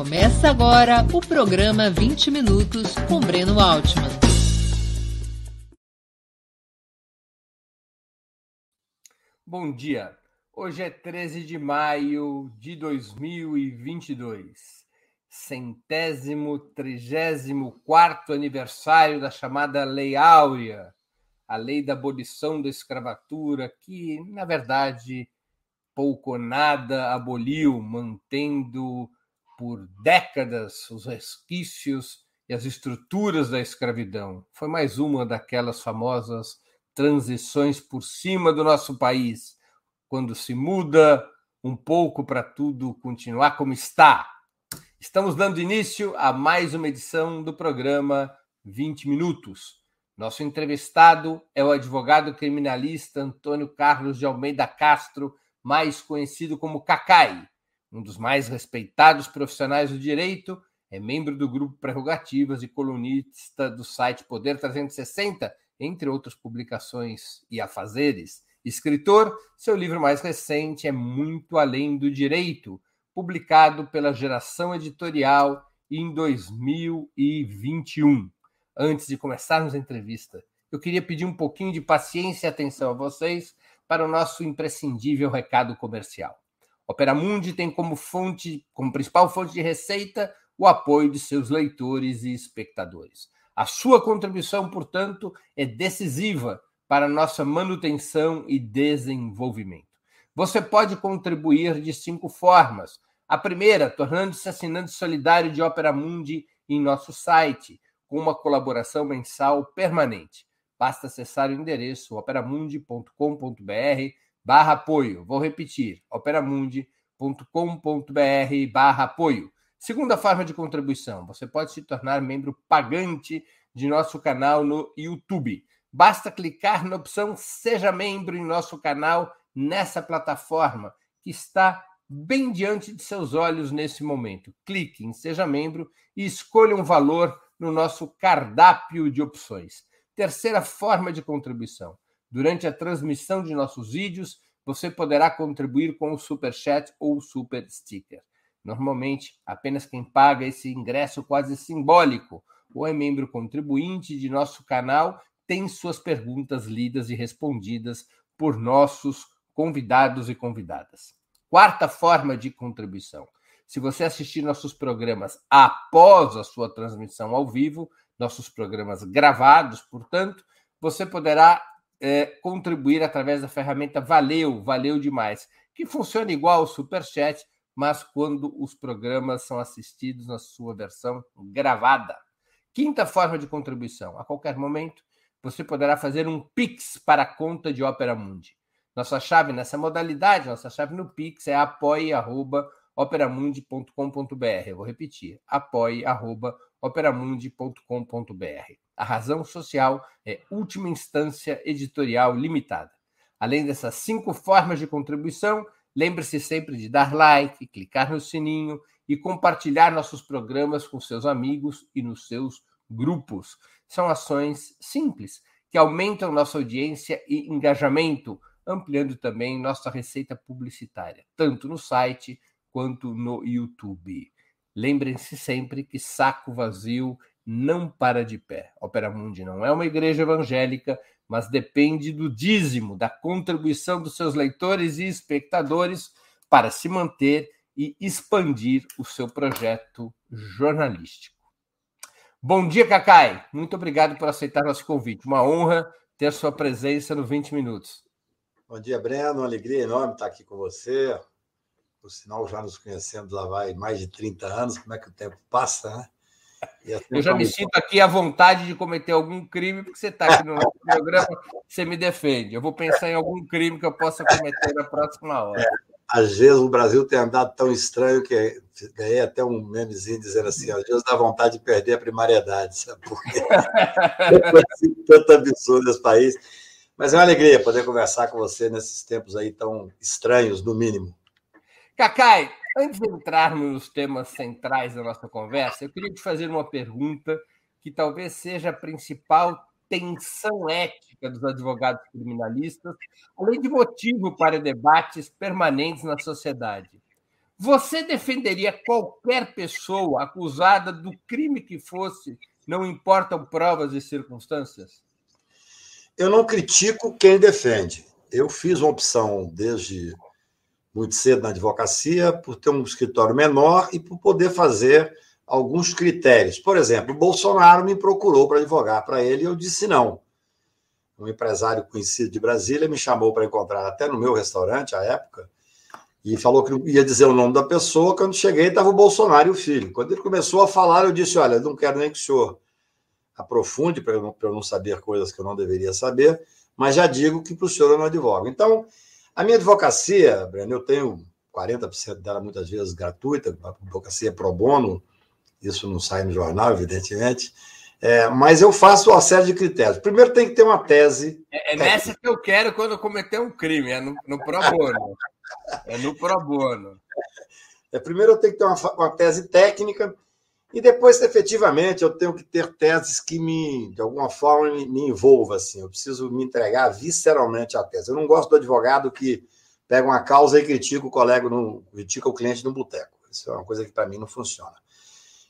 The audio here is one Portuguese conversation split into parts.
Começa agora o programa 20 Minutos com Breno Altman. Bom dia. Hoje é 13 de maio de 2022, centésimo, trigésimo quarto aniversário da chamada Lei Áurea, a lei da abolição da escravatura, que, na verdade, pouco ou nada aboliu, mantendo por décadas os resquícios e as estruturas da escravidão. Foi mais uma daquelas famosas transições por cima do nosso país, quando se muda um pouco para tudo continuar como está. Estamos dando início a mais uma edição do programa 20 Minutos. Nosso entrevistado é o advogado criminalista Antônio Carlos de Almeida Castro, mais conhecido como Cacai um dos mais respeitados profissionais do direito, é membro do grupo Prerrogativas e colunista do site Poder 360, entre outras publicações e afazeres. Escritor, seu livro mais recente é Muito Além do Direito, publicado pela Geração Editorial em 2021. Antes de começarmos a entrevista, eu queria pedir um pouquinho de paciência e atenção a vocês para o nosso imprescindível recado comercial. Opera Mundi tem como fonte, como principal fonte de receita, o apoio de seus leitores e espectadores. A sua contribuição, portanto, é decisiva para nossa manutenção e desenvolvimento. Você pode contribuir de cinco formas. A primeira, tornando-se assinante solidário de Opera Mundi em nosso site, com uma colaboração mensal permanente. Basta acessar o endereço operamundi.com.br barra apoio. Vou repetir, operamundi.com.br barra apoio. Segunda forma de contribuição, você pode se tornar membro pagante de nosso canal no YouTube. Basta clicar na opção Seja Membro em nosso canal nessa plataforma que está bem diante de seus olhos nesse momento. Clique em Seja Membro e escolha um valor no nosso cardápio de opções. Terceira forma de contribuição Durante a transmissão de nossos vídeos, você poderá contribuir com o Super Chat ou o Super Sticker. Normalmente, apenas quem paga esse ingresso quase simbólico ou é membro contribuinte de nosso canal tem suas perguntas lidas e respondidas por nossos convidados e convidadas. Quarta forma de contribuição. Se você assistir nossos programas após a sua transmissão ao vivo, nossos programas gravados, portanto, você poderá é, contribuir através da ferramenta Valeu, valeu demais, que funciona igual ao Superchat, mas quando os programas são assistidos na sua versão gravada. Quinta forma de contribuição: a qualquer momento você poderá fazer um Pix para a conta de Opera Mundi. Nossa chave nessa modalidade, nossa chave no Pix é apoie.operamundi.com.br. Eu vou repetir: apoie.operamundi.com.br. A razão social é última instância editorial limitada. Além dessas cinco formas de contribuição, lembre-se sempre de dar like, clicar no sininho e compartilhar nossos programas com seus amigos e nos seus grupos. São ações simples que aumentam nossa audiência e engajamento, ampliando também nossa receita publicitária, tanto no site quanto no YouTube. Lembrem-se sempre que saco vazio não para de pé. Opera Mundi não é uma igreja evangélica, mas depende do dízimo, da contribuição dos seus leitores e espectadores para se manter e expandir o seu projeto jornalístico. Bom dia, Cacai. Muito obrigado por aceitar nosso convite. Uma honra ter sua presença no 20 Minutos. Bom dia, Breno. Uma alegria enorme estar aqui com você. Por sinal, já nos conhecemos lá vai mais de 30 anos. Como é que o tempo passa, né? Assim eu já me sinto aqui à vontade de cometer algum crime, porque você está aqui no nosso programa, você me defende. Eu vou pensar em algum crime que eu possa cometer na próxima hora. É, às vezes o Brasil tem andado tão estranho que ganhei até um memezinho dizendo assim: às vezes dá vontade de perder a primariedade, sabe por quê? assim, tanto absurdo esse país. Mas é uma alegria poder conversar com você nesses tempos aí tão estranhos, no mínimo. Cacai, Antes de entrarmos nos temas centrais da nossa conversa, eu queria te fazer uma pergunta que talvez seja a principal tensão ética dos advogados criminalistas, além de motivo para debates permanentes na sociedade. Você defenderia qualquer pessoa acusada do crime que fosse, não importam provas e circunstâncias? Eu não critico quem defende. Eu fiz uma opção desde muito cedo na advocacia por ter um escritório menor e por poder fazer alguns critérios. Por exemplo, o Bolsonaro me procurou para advogar para ele e eu disse não. Um empresário conhecido de Brasília me chamou para encontrar até no meu restaurante à época e falou que ia dizer o nome da pessoa. Quando cheguei, estava o Bolsonaro e o filho. Quando ele começou a falar, eu disse: Olha, não quero nem que o senhor aprofunde para eu, não saber coisas que eu não deveria saber, mas já digo que para o senhor eu não advogo. Então, a minha advocacia, Breno, eu tenho 40% dela muitas vezes gratuita, a advocacia pro bono, isso não sai no jornal, evidentemente. É, mas eu faço uma série de critérios. Primeiro tem que ter uma tese. É, é nessa que eu quero quando eu cometer um crime, é no, no pro bono. É no pro bono. É, primeiro eu tenho que ter uma, uma tese técnica e depois, efetivamente, eu tenho que ter teses que me, de alguma forma, me, me envolva. Assim. Eu preciso me entregar visceralmente à tese. Eu não gosto do advogado que pega uma causa e critica o colega, no, critica o cliente no boteco. Isso é uma coisa que para mim não funciona.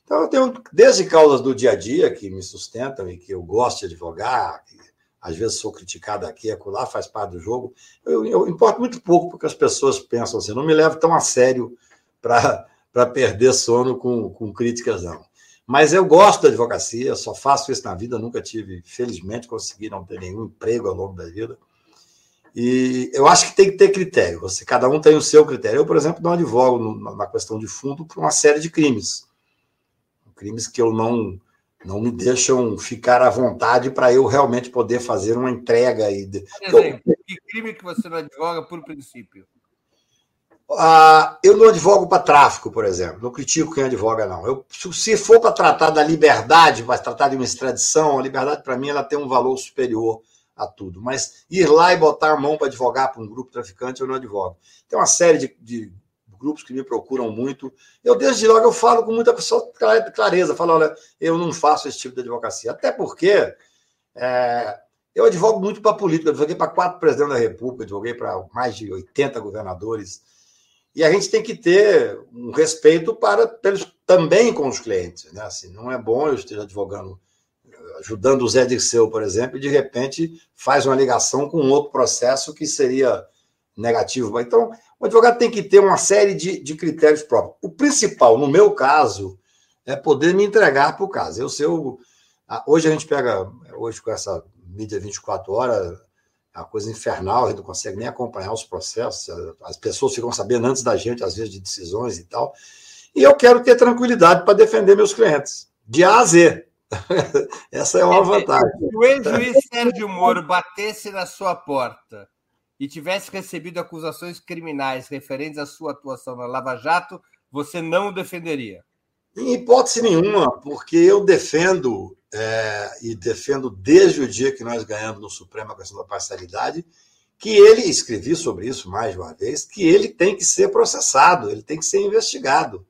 Então, eu tenho desde causas do dia a dia que me sustentam e que eu gosto de advogar, que às vezes sou criticado aqui, acolá, faz parte do jogo. Eu, eu importo muito pouco porque as pessoas pensam assim, não me levo tão a sério para perder sono com, com críticas, não. Mas eu gosto da advocacia, só faço isso na vida, nunca tive, felizmente, consegui não ter nenhum emprego ao longo da vida. E eu acho que tem que ter critério. Você, cada um tem o seu critério. Eu, por exemplo, não advogo na questão de fundo por uma série de crimes. Crimes que eu não não me deixam ficar à vontade para eu realmente poder fazer uma entrega. E... Exemplo, que crime que você não advoga por princípio? Ah, eu não advogo para tráfico, por exemplo. Não critico quem advoga, não. Eu, se for para tratar da liberdade, para tratar de uma extradição, a liberdade, para mim, ela tem um valor superior a tudo. Mas ir lá e botar a mão para advogar para um grupo traficante, eu não advogo. Tem uma série de, de grupos que me procuram muito. Eu, desde logo, eu falo com muita clareza, falo, olha, eu não faço esse tipo de advocacia. Até porque é, eu advogo muito para política, eu advoguei para quatro presidentes da República, advoguei para mais de 80 governadores. E a gente tem que ter um respeito para pelos, também com os clientes. Né? Assim, não é bom eu esteja advogando, ajudando o Zé Dirceu, por exemplo, e de repente faz uma ligação com um outro processo que seria negativo. Então, o advogado tem que ter uma série de, de critérios próprios. O principal, no meu caso, é poder me entregar para o caso. Eu, se eu, hoje a gente pega, hoje com essa mídia 24 horas, é uma coisa infernal, a gente não consegue nem acompanhar os processos, as pessoas ficam sabendo antes da gente, às vezes, de decisões e tal. E eu quero ter tranquilidade para defender meus clientes, de A a Z. Essa é uma vantagem. Se o ex-juiz Sérgio Moro batesse na sua porta e tivesse recebido acusações criminais referentes à sua atuação na Lava Jato, você não o defenderia? Em hipótese nenhuma, porque eu defendo, é, e defendo desde o dia que nós ganhamos no Supremo a questão da parcialidade, que ele, escrevi sobre isso mais de uma vez, que ele tem que ser processado, ele tem que ser investigado.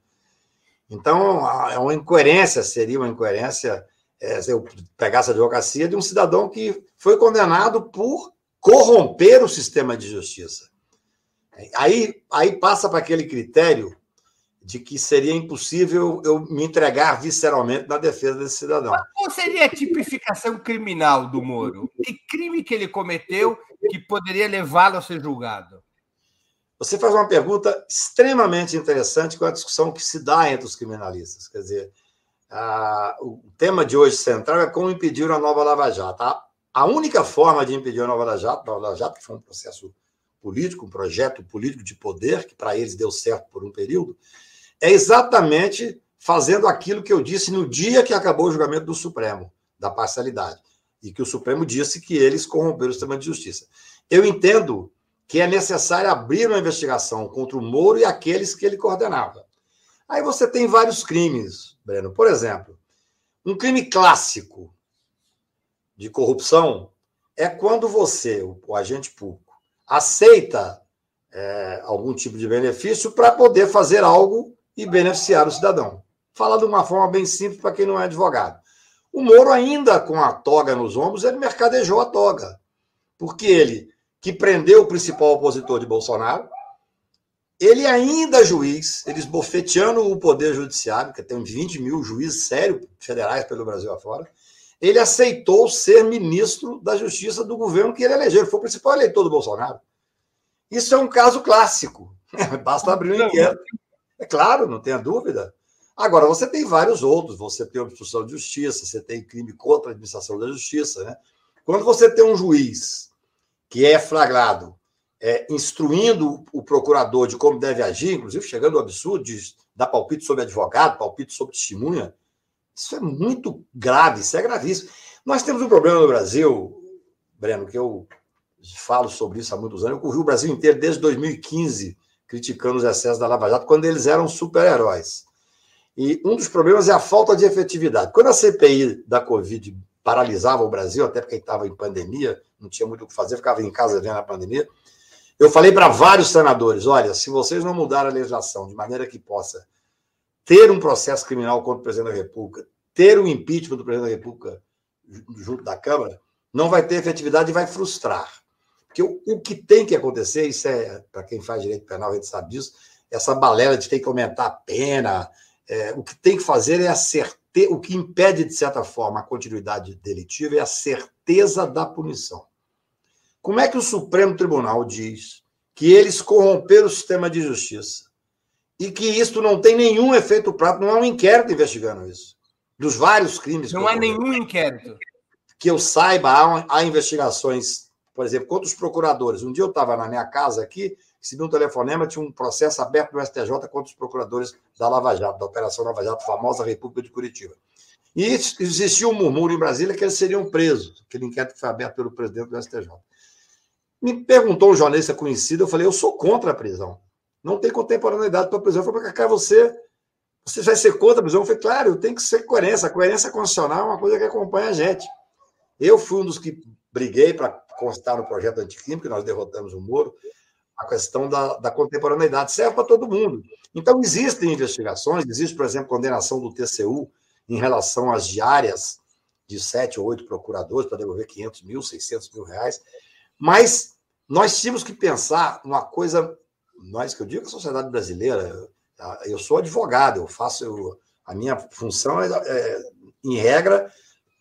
Então, é uma incoerência, seria uma incoerência é, se eu pegasse a advocacia de um cidadão que foi condenado por corromper o sistema de justiça. Aí, aí passa para aquele critério de que seria impossível eu me entregar visceralmente na defesa desse cidadão. qual seria a tipificação criminal do Moro? Que crime que ele cometeu que poderia levá-lo a ser julgado? Você faz uma pergunta extremamente interessante com a discussão que se dá entre os criminalistas. Quer dizer, a, o tema de hoje central é como impedir a nova Lava Jato. A, a única forma de impedir a Nova Lava Jato, Nova Lava Jato, que foi um processo político, um projeto político de poder, que para eles deu certo por um período, é exatamente fazendo aquilo que eu disse no dia que acabou o julgamento do Supremo, da parcialidade, e que o Supremo disse que eles corromperam o sistema de justiça. Eu entendo que é necessário abrir uma investigação contra o Moro e aqueles que ele coordenava. Aí você tem vários crimes, Breno. Por exemplo, um crime clássico de corrupção é quando você, o, agente público, aceita é, algum tipo de benefício para poder fazer algo e beneficiar o cidadão. Fala de uma forma bem simples para quem não é advogado. O Moro, ainda com a toga nos ombros, ele mercadejou a toga. Porque ele, que prendeu o principal opositor de Bolsonaro, ele ainda é juiz, ele esbofeteando o Poder Judiciário, que tem 20 mil juízes sérios federais pelo Brasil afora, ele aceitou ser ministro da Justiça do governo que ele elegeu. Ele foi o principal eleitor do Bolsonaro. Isso é um caso clássico. Basta abrir um inquérito. É claro, não tenha dúvida. Agora, você tem vários outros. Você tem obstrução de justiça, você tem crime contra a administração da justiça. Né? Quando você tem um juiz que é flagrado é, instruindo o procurador de como deve agir, inclusive chegando ao absurdo de dar palpite sobre advogado, palpite sobre testemunha, isso é muito grave, isso é gravíssimo. Nós temos um problema no Brasil, Breno, que eu falo sobre isso há muitos anos. Eu corri o Brasil inteiro desde 2015 criticando os excessos da Lava Jato, quando eles eram super-heróis. E um dos problemas é a falta de efetividade. Quando a CPI da Covid paralisava o Brasil, até porque estava em pandemia, não tinha muito o que fazer, ficava em casa vendo a pandemia, eu falei para vários senadores: olha, se vocês não mudarem a legislação de maneira que possa ter um processo criminal contra o presidente da República, ter um impeachment do presidente da República junto da Câmara, não vai ter efetividade e vai frustrar. Porque o, o que tem que acontecer, isso é, para quem faz direito penal, a gente sabe disso, essa balela de ter que aumentar a pena, é, o que tem que fazer é a certeza, o que impede, de certa forma, a continuidade delitiva é a certeza da punição. Como é que o Supremo Tribunal diz que eles corromperam o sistema de justiça e que isso não tem nenhum efeito prático, não há um inquérito investigando isso? Dos vários crimes. Não há nenhum inquérito. Que eu saiba, há, há investigações, por exemplo, contra os procuradores. Um dia eu estava na minha casa aqui, recebi um telefonema, tinha um processo aberto no STJ contra os procuradores da Lava Jato, da Operação Lava Jato, famosa República de Curitiba. E existia um murmúrio em Brasília que eles seriam presos, aquele inquérito que foi aberto pelo presidente do STJ. Me perguntou um jornalista conhecido, eu falei, eu sou contra a prisão. Não tem contemporaneidade para a prisão. Eu falei, cara, você, você vai ser contra a prisão? Eu falei, claro, tenho que ser coerência. A coerência constitucional é uma coisa que acompanha a gente. Eu fui um dos que briguei para constar no projeto anticrime, que nós derrotamos o Moro, a questão da, da contemporaneidade. Serve para todo mundo. Então, existem investigações, existe, por exemplo, condenação do TCU em relação às diárias de sete ou oito procuradores para devolver 500 mil, 600 mil reais. Mas nós tínhamos que pensar uma coisa, nós que eu digo a sociedade brasileira, eu sou advogado, eu faço, eu, a minha função é, é, em regra,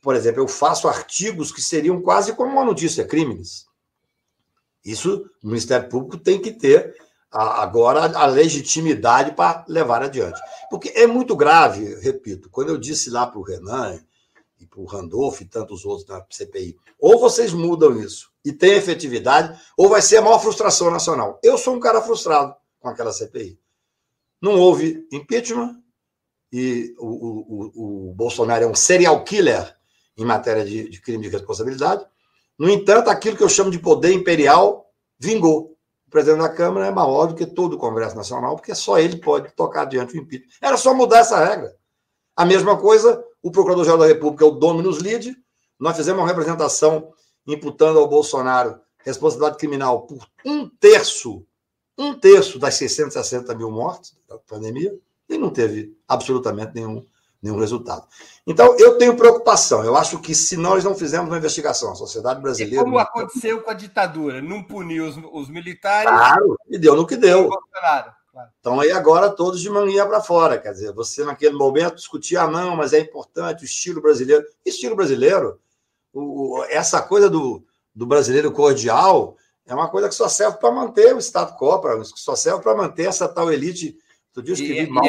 por exemplo, eu faço artigos que seriam quase como uma notícia, crimes. Isso o Ministério Público tem que ter agora a legitimidade para levar adiante. Porque é muito grave, repito, quando eu disse lá para o Renan e para o Randolph e tantos outros na CPI, ou vocês mudam isso e tem efetividade, ou vai ser a maior frustração nacional. Eu sou um cara frustrado com aquela CPI. Não houve impeachment e o, o, o Bolsonaro é um serial killer em matéria de, de crime de responsabilidade. No entanto, aquilo que eu chamo de poder imperial vingou. O presidente da Câmara é maior do que todo o Congresso Nacional, porque só ele pode tocar adiante o impeachment. Era só mudar essa regra. A mesma coisa, o Procurador-Geral da República o Dominus Lide, nós fizemos uma representação imputando ao Bolsonaro responsabilidade criminal por um terço, um terço das 660 mil mortes da pandemia, e não teve absolutamente nenhum, nenhum resultado. Então, eu tenho preocupação. Eu acho que se nós não fizermos uma investigação, a sociedade brasileira. E como aconteceu com a ditadura? Não puniu os, os militares. Claro, e deu no que deu. Bolsonaro. Então, aí agora todos de manguinha para fora. Quer dizer, você naquele momento discutia, ah, não, mas é importante o estilo brasileiro. Estilo brasileiro o, essa coisa do, do brasileiro cordial é uma coisa que só serve para manter o Estado Copra, que só serve para manter essa tal elite. Tu diz que e, mal.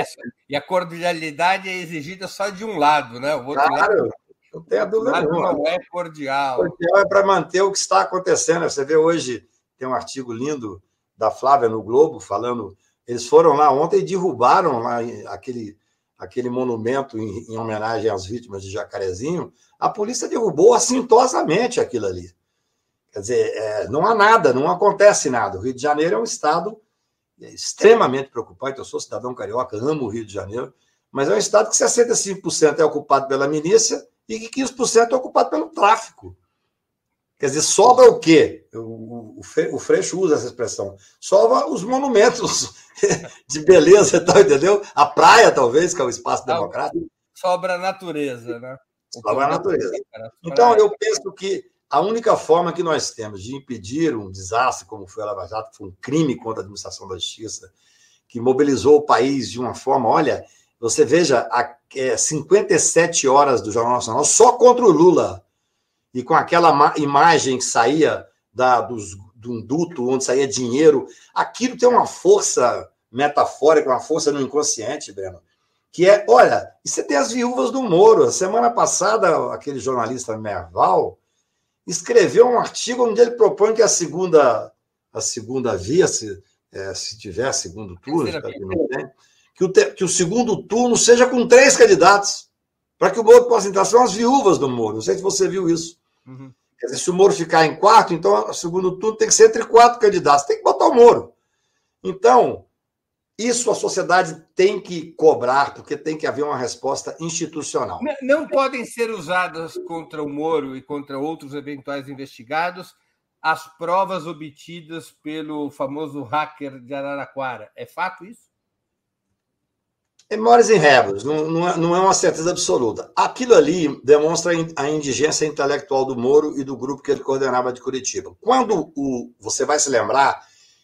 E a cordialidade é exigida só de um lado, né? O outro claro, lado, não tem a dúvida nenhuma. Não é cordial. Cordial é para manter o que está acontecendo. Você vê hoje, tem um artigo lindo da Flávia no Globo falando. Eles foram lá ontem e derrubaram lá aquele aquele monumento em, em, homenagem às vítimas de Jacarezinho, a polícia derrubou assintosamente aquilo ali. Quer dizer, é, não há nada, não acontece nada. O Rio de Janeiro é um estado extremamente preocupante. Eu sou cidadão carioca, amo o Rio de Janeiro, mas é um estado que 65% é ocupado pela milícia e que 15% é ocupado pelo tráfico. Quer dizer, sobra o quê? O, o, o Freixo usa essa expressão. Sobra os monumentos de beleza e tal, entendeu? A praia, talvez, que é o espaço democrático. Sobra a natureza, né? Sobra a natureza. Então, eu penso que a única forma que nós temos de impedir um desastre como foi a Lava Jato, que foi um crime contra a administração da justiça, que mobilizou o país de uma forma, olha, você veja, a, é, 57 horas do Jornal Nacional só contra o Lula, e com aquela imagem que saía da, dos, de um duto onde saía dinheiro, aquilo tem uma força metafórica, uma força no inconsciente, Breno, que é, olha, e você tem as viúvas do Moro. A semana passada, aquele jornalista Merval escreveu um artigo onde ele propõe que a segunda, a segunda via, se, é, se tiver segundo turno, que o, te, que o segundo turno seja com três candidatos, para que o Moro possa entrar. São as viúvas do Moro. Não sei se você viu isso. Uhum. Quer dizer, se o Moro ficar em quarto, então o segundo turno tem que ser entre quatro candidatos. Tem que botar o Moro. Então, isso a sociedade tem que cobrar, porque tem que haver uma resposta institucional. Não, não podem ser usadas contra o Moro e contra outros eventuais investigados as provas obtidas pelo famoso hacker de Araraquara. É fato isso? É mores em não, não, é, não é uma certeza absoluta. Aquilo ali demonstra a indigência intelectual do Moro e do grupo que ele coordenava de Curitiba. Quando o, você vai se lembrar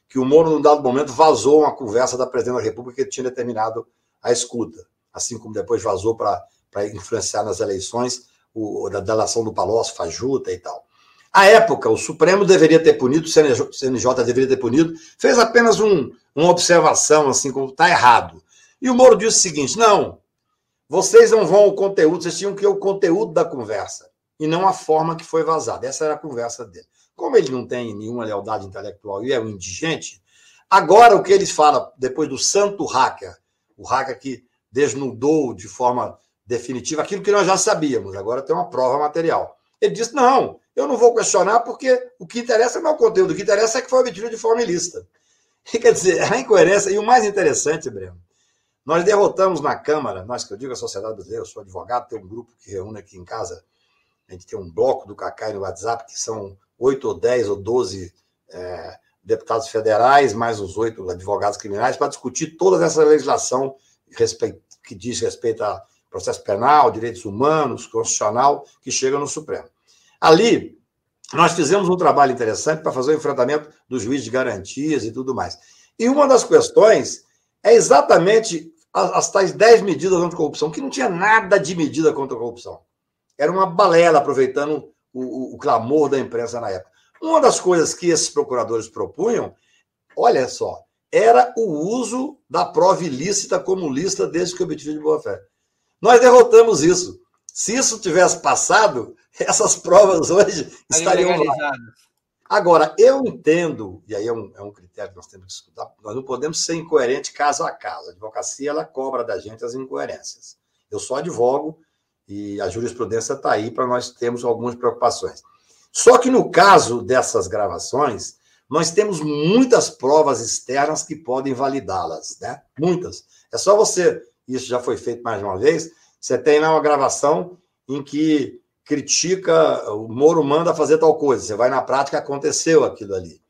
que o Moro, num dado momento, vazou uma conversa da presidente da República que tinha determinado a escuta, assim como depois vazou para influenciar nas eleições o, da delação do Palocci, Fajuta e tal. À época, o Supremo deveria ter punido, o CNJ, CNJ deveria ter punido, fez apenas um, uma observação, assim, como está errado. E o Moro disse o seguinte: não, vocês não vão ao conteúdo, vocês tinham que ir ao conteúdo da conversa, e não a forma que foi vazada. Essa era a conversa dele. Como ele não tem nenhuma lealdade intelectual e é um indigente, agora o que eles falam, depois do santo hacker, o hacker que desnudou de forma definitiva aquilo que nós já sabíamos, agora tem uma prova material. Ele disse: não, eu não vou questionar porque o que interessa não é o conteúdo, o que interessa é que foi obtido de forma ilícita. Quer dizer, a incoerência, e o mais interessante, Breno, nós derrotamos na Câmara, nós que eu digo a sociedade brasileira, eu sou advogado, tem um grupo que reúne aqui em casa, a gente tem um bloco do Cacai no WhatsApp, que são oito ou dez ou doze é, deputados federais, mais os oito advogados criminais, para discutir toda essa legislação que diz respeito a processo penal, direitos humanos, constitucional, que chega no Supremo. Ali, nós fizemos um trabalho interessante para fazer o enfrentamento dos juízes de garantias e tudo mais. E uma das questões é exatamente as, as tais 10 medidas contra-corrupção, que não tinha nada de medida contra a corrupção. Era uma balela, aproveitando o, o, clamor da imprensa na época. Uma das coisas que esses procuradores propunham, olha só, era o uso da prova ilícita como lista desde que obtido de boa-fé. Nós derrotamos isso. Se isso tivesse passado, essas provas hoje estariam lá. Agora, eu entendo, e aí é um, é um critério que nós temos que escutar, nós não podemos ser incoerentes caso a caso. A advocacia, ela cobra da gente as incoerências. Eu só advogo e a jurisprudência está aí para nós termos algumas preocupações. Só que no caso dessas gravações, nós temos muitas provas externas que podem validá-las, né? Muitas. É só você, isso já foi feito mais uma vez, você tem lá uma gravação em que critica, o Moro manda fazer tal coisa, você vai na prática, aconteceu aquilo ali.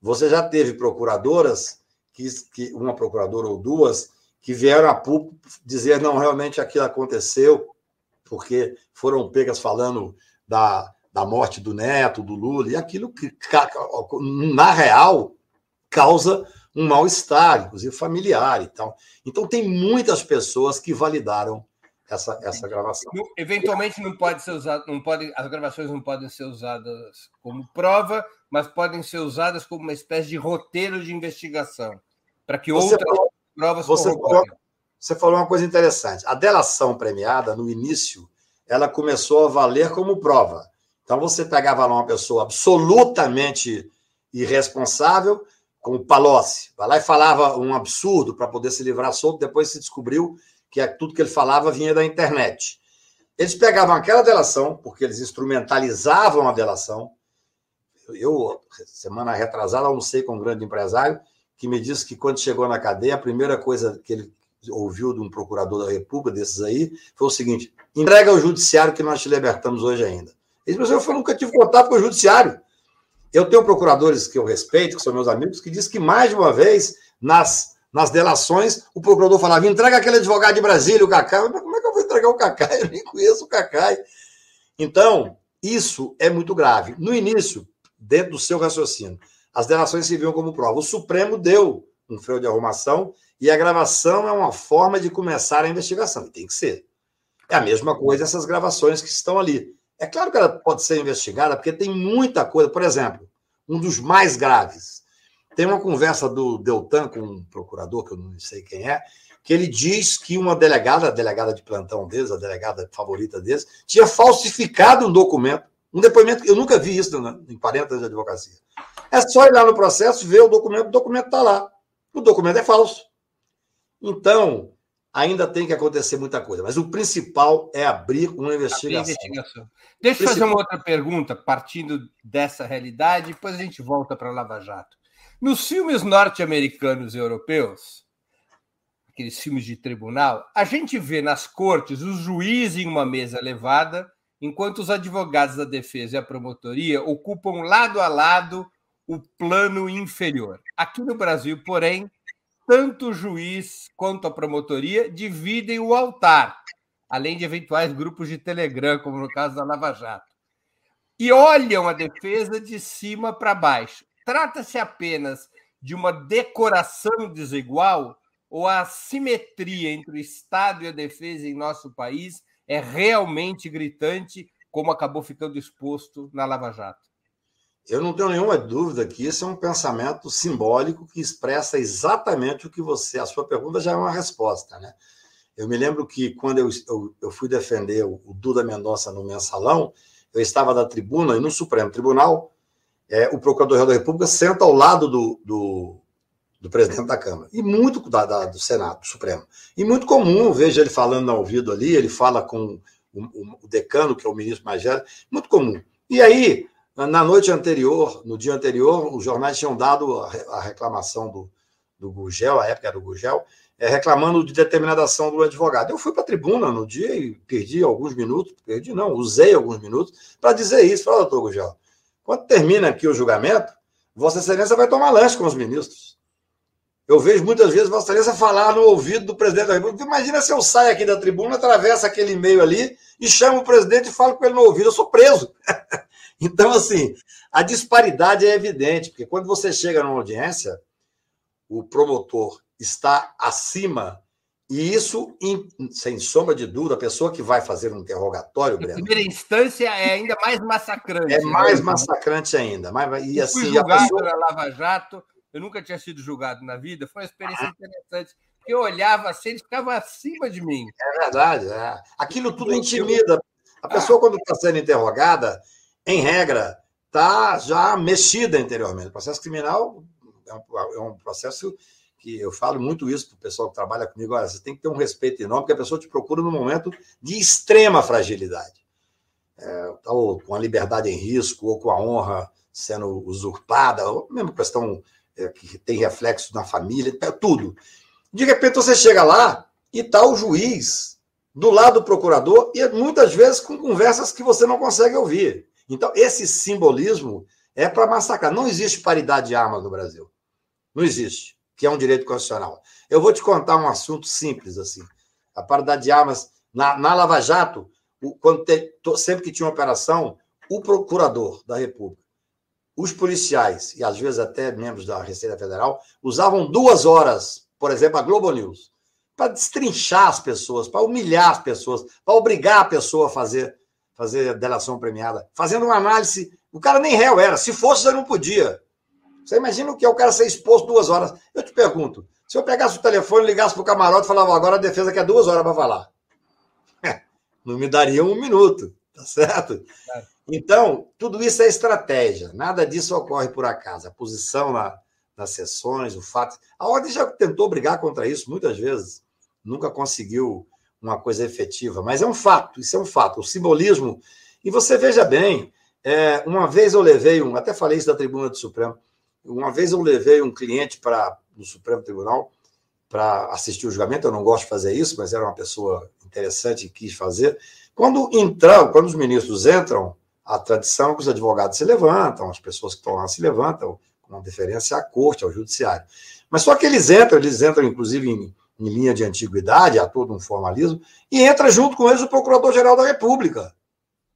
Você já teve procuradoras, que, que uma procuradora ou duas, que vieram a público dizer, não, realmente aquilo aconteceu, porque foram pegas falando da, da morte do neto, do Lula, e aquilo que, na real, causa um mal-estar, inclusive familiar e tal. Então, tem muitas pessoas que validaram essa, essa gravação. Eventualmente não pode ser usado, não pode, as gravações não podem ser usadas como prova, mas podem ser usadas como uma espécie de roteiro de investigação, para que você outras falou, provas você. Você falou uma coisa interessante. A delação premiada, no início, ela começou a valer como prova. Então, você pegava lá uma pessoa absolutamente irresponsável, como Palocci, vai lá e falava um absurdo para poder se livrar solto, depois se descobriu que é tudo que ele falava vinha da internet. Eles pegavam aquela delação, porque eles instrumentalizavam a delação. Eu, semana retrasada, almocei com um grande empresário que me disse que quando chegou na cadeia, a primeira coisa que ele ouviu de um procurador da República, desses aí, foi o seguinte: entrega ao judiciário que nós te libertamos hoje ainda. Ele disse, eu nunca tive contato com o judiciário. Eu tenho procuradores que eu respeito, que são meus amigos, que dizem que mais de uma vez, nas, nas delações, o procurador falava: entrega aquele advogado de Brasília, o Cacai. Mas como é que eu vou entregar o Cacai? Eu nem conheço o Cacai. Então, isso é muito grave. No início, dentro do seu raciocínio, as delações se viam como prova. O Supremo deu um freio de arrumação E a gravação é uma forma de começar a investigação, e tem que ser. É a mesma coisa essas gravações que estão ali. É claro que ela pode ser investigada, porque tem muita coisa. Por exemplo, um dos mais graves. Tem uma conversa do Deltan com um procurador, que eu não sei quem é, que ele diz que uma delegada, a delegada de plantão deles, a delegada favorita deles, tinha falsificado um documento, um depoimento. Eu nunca vi isso em 40 anos de advocacia. É só ir lá no processo, ver o documento, o documento está lá. O documento é falso. Então, ainda tem que acontecer muita coisa, mas o principal é abrir uma investigação. Abrir investigação. Deixa eu fazer uma outra pergunta, partindo dessa realidade, depois a gente volta para Lava Jato. Nos filmes norte-americanos e europeus, aqueles filmes de tribunal, a gente vê nas cortes os juízes em uma mesa elevada, enquanto os advogados da defesa e a promotoria ocupam lado a lado o plano inferior. Aqui no Brasil, porém, tanto o juiz quanto a promotoria dividem o altar, além de eventuais grupos de Telegram, como no caso da Lava Jato. E olham a defesa de cima para baixo. Trata-se apenas de uma decoração desigual ou a simetria entre o Estado e a defesa em nosso país é realmente gritante, como acabou ficando exposto na Lava Jato? Eu não tenho nenhuma dúvida que isso é um pensamento simbólico que expressa exatamente o que você. A sua pergunta já é uma resposta, né? Eu me lembro que quando eu, eu, eu fui defender o, Duda Mendonça no mensalão, eu estava na tribuna e no Supremo Tribunal, é, o Procurador-Geral da República senta ao lado do, do, do presidente da Câmara, e muito da, da, do Senado, do Supremo. E muito comum, veja ele falando no ouvido ali, ele fala com o, o, o decano, que é o ministro Magela, muito comum. E aí, na noite anterior, no dia anterior, os jornais tinham dado a reclamação do, do Gugel, a época era do Gugel, é, reclamando de determinada ação do advogado. Eu fui para a tribuna no dia e perdi alguns minutos, perdi não, usei alguns minutos para dizer isso. Fala, doutor Gugel, quando termina aqui o julgamento, Vossa Excelência vai tomar lanche com os ministros. Eu vejo muitas vezes Vossa Excelência falar no ouvido do presidente da República. Imagina se eu saio aqui da tribuna, atravesso aquele e-mail ali e chamo o presidente e falo com ele no ouvido. Eu sou preso. Então, assim, a disparidade é evidente, porque quando você chega numa audiência, o promotor está acima, e isso, sem sombra de dúvida, a pessoa que vai fazer um interrogatório, Breno. Em primeira instância, é ainda mais massacrante. É né? mais né? massacrante ainda. Mas, e, assim, fui julgado pessoa... pela Lava Jato, eu nunca tinha sido julgado na vida, foi uma experiência ah. interessante. Porque eu olhava assim, eles ficavam acima de mim. É verdade. É. Aquilo tudo intimida. A pessoa, quando está sendo interrogada, em regra, está já mexida interiormente. O processo criminal é um, é um, processo que eu falo muito isso para o pessoal que trabalha comigo. Olha, você tem que ter um respeito enorme, porque a pessoa te procura num momento de extrema fragilidade. É, ou com a liberdade em risco, ou com a honra sendo usurpada, ou mesmo questão é, que tem reflexo na família, é tudo. De repente você chega lá e está o juiz do lado do procurador, e muitas vezes com conversas que você não consegue ouvir. Então, esse simbolismo é para massacrar. Não existe paridade de armas no Brasil. Não existe, que é um direito constitucional. Eu vou te contar um assunto simples assim. A paridade de armas na, na Lava Jato, quando te, sempre que tinha uma operação, o procurador da República, os policiais e às vezes até membros da Receita Federal usavam duas horas, por exemplo, a Globo News, para destrinchar as pessoas, para humilhar as pessoas, para obrigar a pessoa a fazer fazer delação premiada, fazendo uma análise. O cara nem réu era. Se fosse, já não podia. Você imagina o que é o cara ser exposto duas horas. Eu te pergunto: se eu pegasse o telefone, ligasse para o camarote e falava, agora a defesa quer duas horas para falar. Não me daria um minuto, tá certo? Então, tudo isso é estratégia. Nada disso ocorre por acaso. A posição na, nas sessões, o fato. A ordem já tentou brigar contra isso muitas vezes. Nunca conseguiu uma coisa efetiva, mas é um fato, isso é um fato. O simbolismo. E você veja bem, é, uma vez eu levei um, até falei isso da tribuna do Supremo, uma vez eu levei um cliente para o Supremo Tribunal para assistir o julgamento, eu não gosto de fazer isso, mas era uma pessoa interessante e quis fazer. Quando entram, quando os ministros entram, a tradição é que os advogados se levantam, as pessoas que estão lá se levantam, com deferência à corte, ao judiciário. Mas só que eles entram, eles entram inclusive em em linha de antiguidade, há todo um formalismo, e entra junto com eles o Procurador-Geral da República,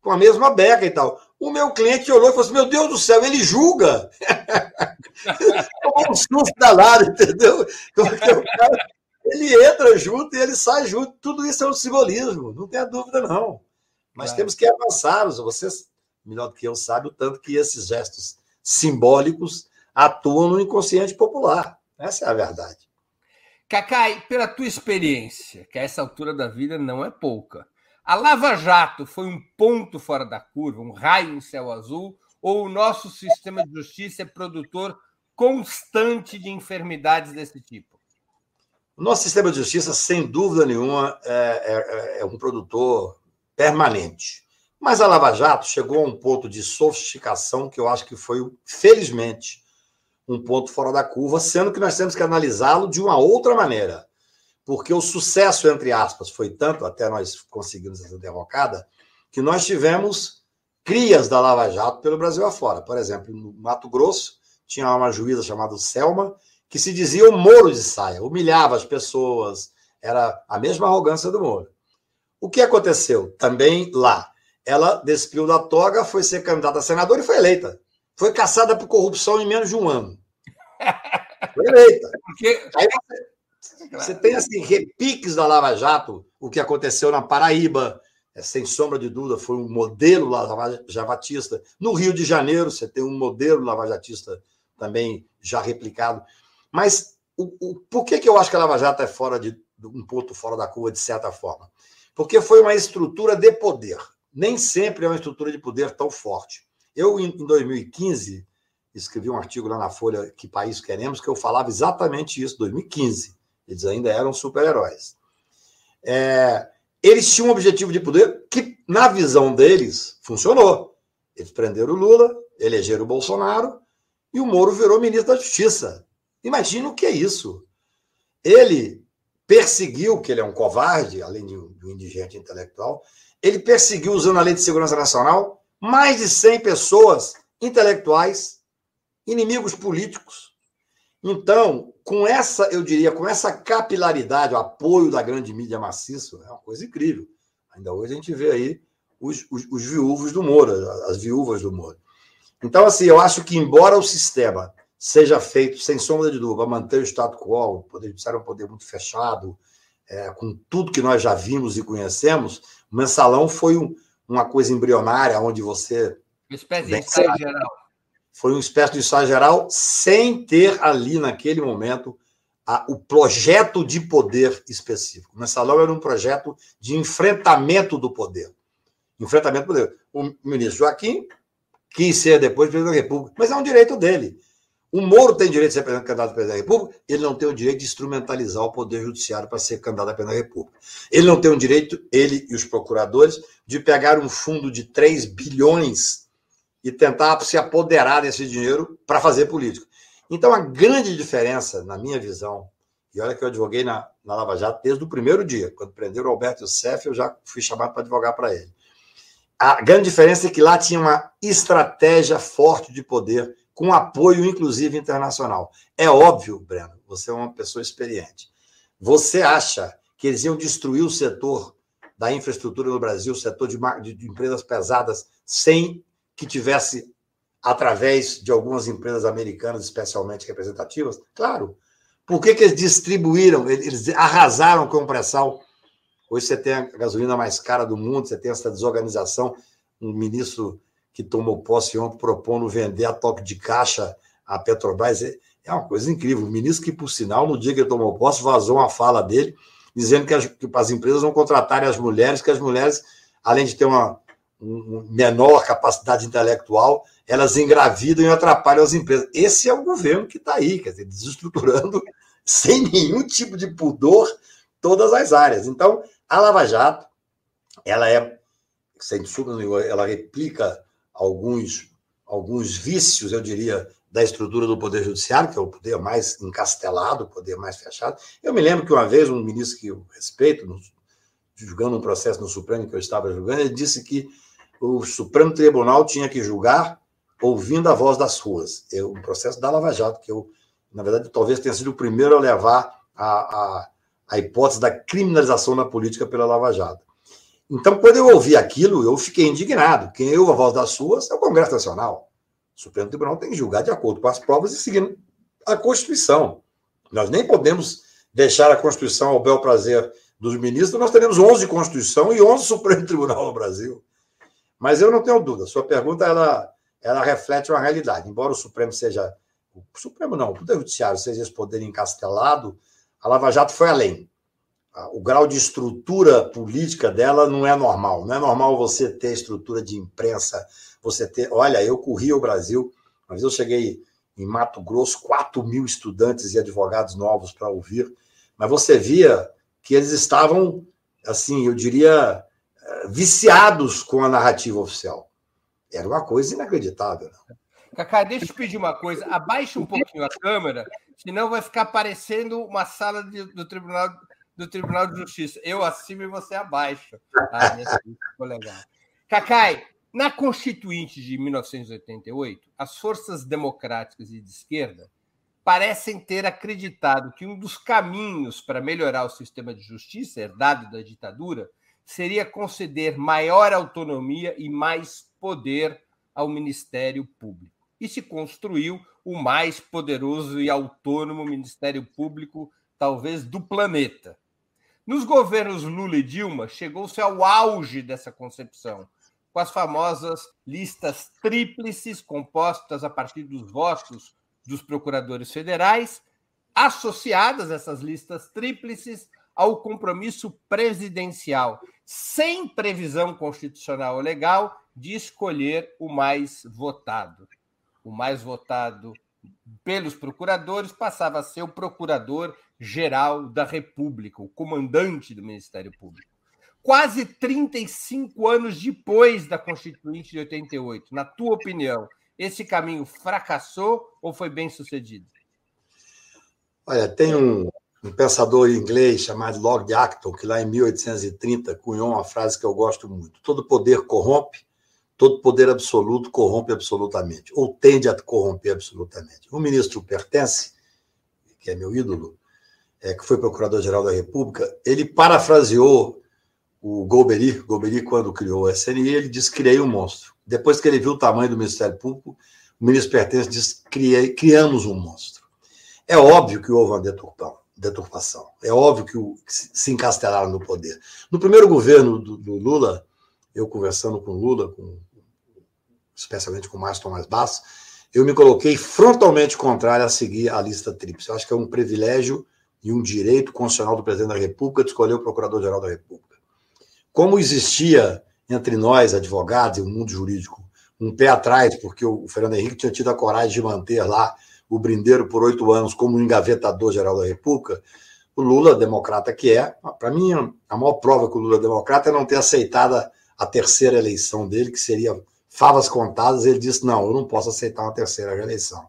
com a mesma beca e tal. O meu cliente olhou e falou assim: Meu Deus do céu, ele julga! Tomou um susto danado, entendeu? Porque o cara, ele entra junto e ele sai junto. Tudo isso é um simbolismo, não tenha dúvida, não. Mas claro. temos que avançar. Vocês, melhor do que eu, sabem o tanto que esses gestos simbólicos atuam no inconsciente popular. Essa é a verdade. Cacai, pela tua experiência, que a essa altura da vida não é pouca, a Lava Jato foi um ponto fora da curva, um raio em céu azul, ou o nosso sistema de justiça é produtor constante de enfermidades desse tipo? O nosso sistema de justiça, sem dúvida nenhuma, é, é, é um produtor permanente. Mas a Lava Jato chegou a um ponto de sofisticação que eu acho que foi, felizmente, um ponto fora da curva, sendo que nós temos que analisá-lo de uma outra maneira. Porque o sucesso, entre aspas, foi tanto, até nós conseguimos essa derrocada, que nós tivemos crias da Lava Jato pelo Brasil afora. Por exemplo, no Mato Grosso, tinha uma juíza chamada Selma, que se dizia o Moro de saia, humilhava as pessoas, era a mesma arrogância do Moro. O que aconteceu? Também lá. Ela despiu da toga, foi ser candidata a senadora e foi eleita. Foi caçada por corrupção em menos de um ano. Foi eleita. Porque... Aí você, tem assim, repiques da Lava Jato, o que aconteceu na Paraíba, é, sem sombra de dúvida, foi um modelo lava-jatista. No Rio de Janeiro, você tem um modelo lava-jatista também já replicado. Mas o, o, por que, que eu acho que a Lava Jato é fora de um ponto fora da curva, de certa forma? Porque foi uma estrutura de poder. Nem sempre é uma estrutura de poder tão forte. Eu, em 2015, escrevi um artigo lá na Folha Que País Queremos, que eu falava exatamente isso, 2015. Eles ainda eram super-heróis. É, eles tinham um objetivo de poder que, na visão deles, funcionou. Eles prenderam o Lula, elegeram o Bolsonaro e o Moro virou ministro da Justiça. Imagina o que é isso. Ele perseguiu, que ele é um covarde, além de um indigente intelectual, ele perseguiu, usando a Lei de Segurança Nacional, mais de 100 pessoas intelectuais, inimigos políticos. Então, com essa, eu diria, com essa capilaridade, o apoio da grande mídia maciça, é uma coisa incrível. Ainda hoje a gente vê aí os, os, os viúvos do Moro, as viúvas do Moro. Então, assim, eu acho que, embora o sistema seja feito, sem sombra de dúvida, manter o status quo, o poder judiciário é um poder muito fechado, é, com tudo que nós já vimos e conhecemos, o mensalão foi um, uma coisa embrionária, onde você. Uma espécie de ensaio geral. Foi uma espécie de ensaio geral, sem ter ali, naquele momento, a, o projeto de poder específico. Mensalão era um projeto de enfrentamento do poder. Enfrentamento do poder. O ministro Joaquim quis ser depois presidente da República, mas é um direito dele. O Moro tem direito de ser candidato a presidente da República, ele não tem o direito de instrumentalizar o Poder Judiciário para ser candidato a presidente da República. Ele não tem o direito, ele e os procuradores, de pegar um fundo de 3 bilhões e tentar se apoderar desse dinheiro para fazer política. Então, a grande diferença, na minha visão, e olha que eu advoguei na, na Lava Jato desde o primeiro dia, quando prenderam o Alberto Youssef, eu já fui chamado para advogar para ele. A grande diferença é que lá tinha uma estratégia forte de poder com apoio, inclusive, internacional. É óbvio, Breno, você é uma pessoa experiente. Você acha que eles iam destruir o setor da infraestrutura no Brasil, o setor de, de, empresas pesadas, sem que tivesse, através de algumas empresas americanas, especialmente representativas? Claro. Por que, que eles distribuíram, eles arrasaram com o pré-sal? Hoje você tem a gasolina mais cara do mundo, você tem essa desorganização, um ministro que tomou posse ontem propondo vender a toque de caixa à Petrobras. É, é uma coisa incrível. O ministro que, por sinal, no dia que ele tomou posse, vazou uma fala dele, dizendo que as, que as empresas não contratarem as mulheres, que as mulheres, além de ter uma, menor capacidade intelectual, elas engravidam e atrapalham as empresas. Esse é o governo que está aí, quer dizer, desestruturando sem nenhum tipo de pudor todas as áreas. Então, a Lava Jato, ela é, sem nenhuma, ela replica alguns, alguns vícios, eu diria, da estrutura do Poder Judiciário, que é o poder mais encastelado, o poder mais fechado. Eu me lembro que uma vez um ministro que eu respeito, julgando um processo no Supremo que eu estava julgando, ele disse que o Supremo Tribunal tinha que julgar ouvindo a voz das ruas. Um processo da Lava Jato, que eu, na verdade, talvez tenha sido o primeiro a levar a, a, a hipótese da criminalização da política pela Lava Jato. Então, quando eu ouvi aquilo, eu fiquei indignado. Quem ouve a voz das suas é o Congresso Nacional. O Supremo Tribunal tem que julgar de acordo com as provas e seguindo a Constituição. Nós nem podemos deixar a Constituição ao bel prazer dos ministros. Nós teremos 11 Constituição e 11 Supremo Tribunal no Brasil. Mas eu não tenho dúvida. Sua pergunta ela, ela reflete uma realidade. Embora o Supremo seja. O Supremo não, o Poder Judiciário seja esse poder encastelado, a Lava Jato foi além. O grau de estrutura política dela não é normal. Não é normal você ter estrutura de imprensa, você ter. Olha, eu corri o Brasil, vez eu cheguei em Mato Grosso, 4 mil estudantes e advogados novos para ouvir, mas você via que eles estavam, assim, eu diria, eh, viciados com a narrativa oficial. Era uma coisa inacreditável. Né? Cacá, deixa eu te pedir uma coisa. Abaixa um pouquinho a câmera, senão vai ficar parecendo uma sala de, do, tribunal, do Tribunal de Justiça. Eu acima e você abaixo. Ah, ficou legal. Cacai, na Constituinte de 1988, as forças democráticas e de esquerda parecem ter acreditado que um dos caminhos para melhorar o sistema de justiça herdado da ditadura seria conceder maior autonomia e mais poder ao Ministério Público. E se construiu o mais poderoso e autônomo Ministério Público, talvez, do planeta. Nos governos Lula e Dilma, chegou-se ao auge dessa concepção, com as famosas listas tríplices, compostas a partir dos votos dos procuradores federais, associadas essas listas tríplices ao compromisso presidencial, sem previsão constitucional ou legal, de escolher o mais votado. O mais votado pelos procuradores passava a ser o procurador-geral da República, o comandante do Ministério Público. Quase 35 anos depois da Constituinte de 88, na tua opinião, esse caminho fracassou ou foi bem sucedido? Olha, tem um, um pensador inglês chamado Lord Acton, que lá em 1830 cunhou uma frase que eu gosto muito: todo poder corrompe, todo poder absoluto corrompe absolutamente, ou tende a corromper absolutamente. O ministro Pertence, que é meu ídolo, é, que foi procurador-geral da República, ele parafraseou o Golbery, Golbery, quando criou o SNI, ele disse: criei um monstro. Depois que ele viu o tamanho do Ministério Público, o ministro Pertence disse: criei, criamos um monstro. É óbvio que houve uma deturpação. É óbvio que, o, se encastelaram no poder. No primeiro governo do, do, Lula, eu conversando com Lula, com, especialmente com o Márcio Tomás Basso, eu me coloquei frontalmente contrário a seguir a lista tríplice. Eu acho que é um privilégio e um direito constitucional do presidente da República de escolher o procurador-geral da República como existia entre nós, advogados e o mundo jurídico, um pé atrás, porque o Fernando Henrique tinha tido a coragem de manter lá o Brindeiro por oito anos como engavetador geral da República, o Lula, democrata que é, para mim, a maior prova que o Lula é democrata é não ter aceitado a terceira eleição dele, que seria favas contadas. Ele disse: não, eu não posso aceitar uma terceira eleição.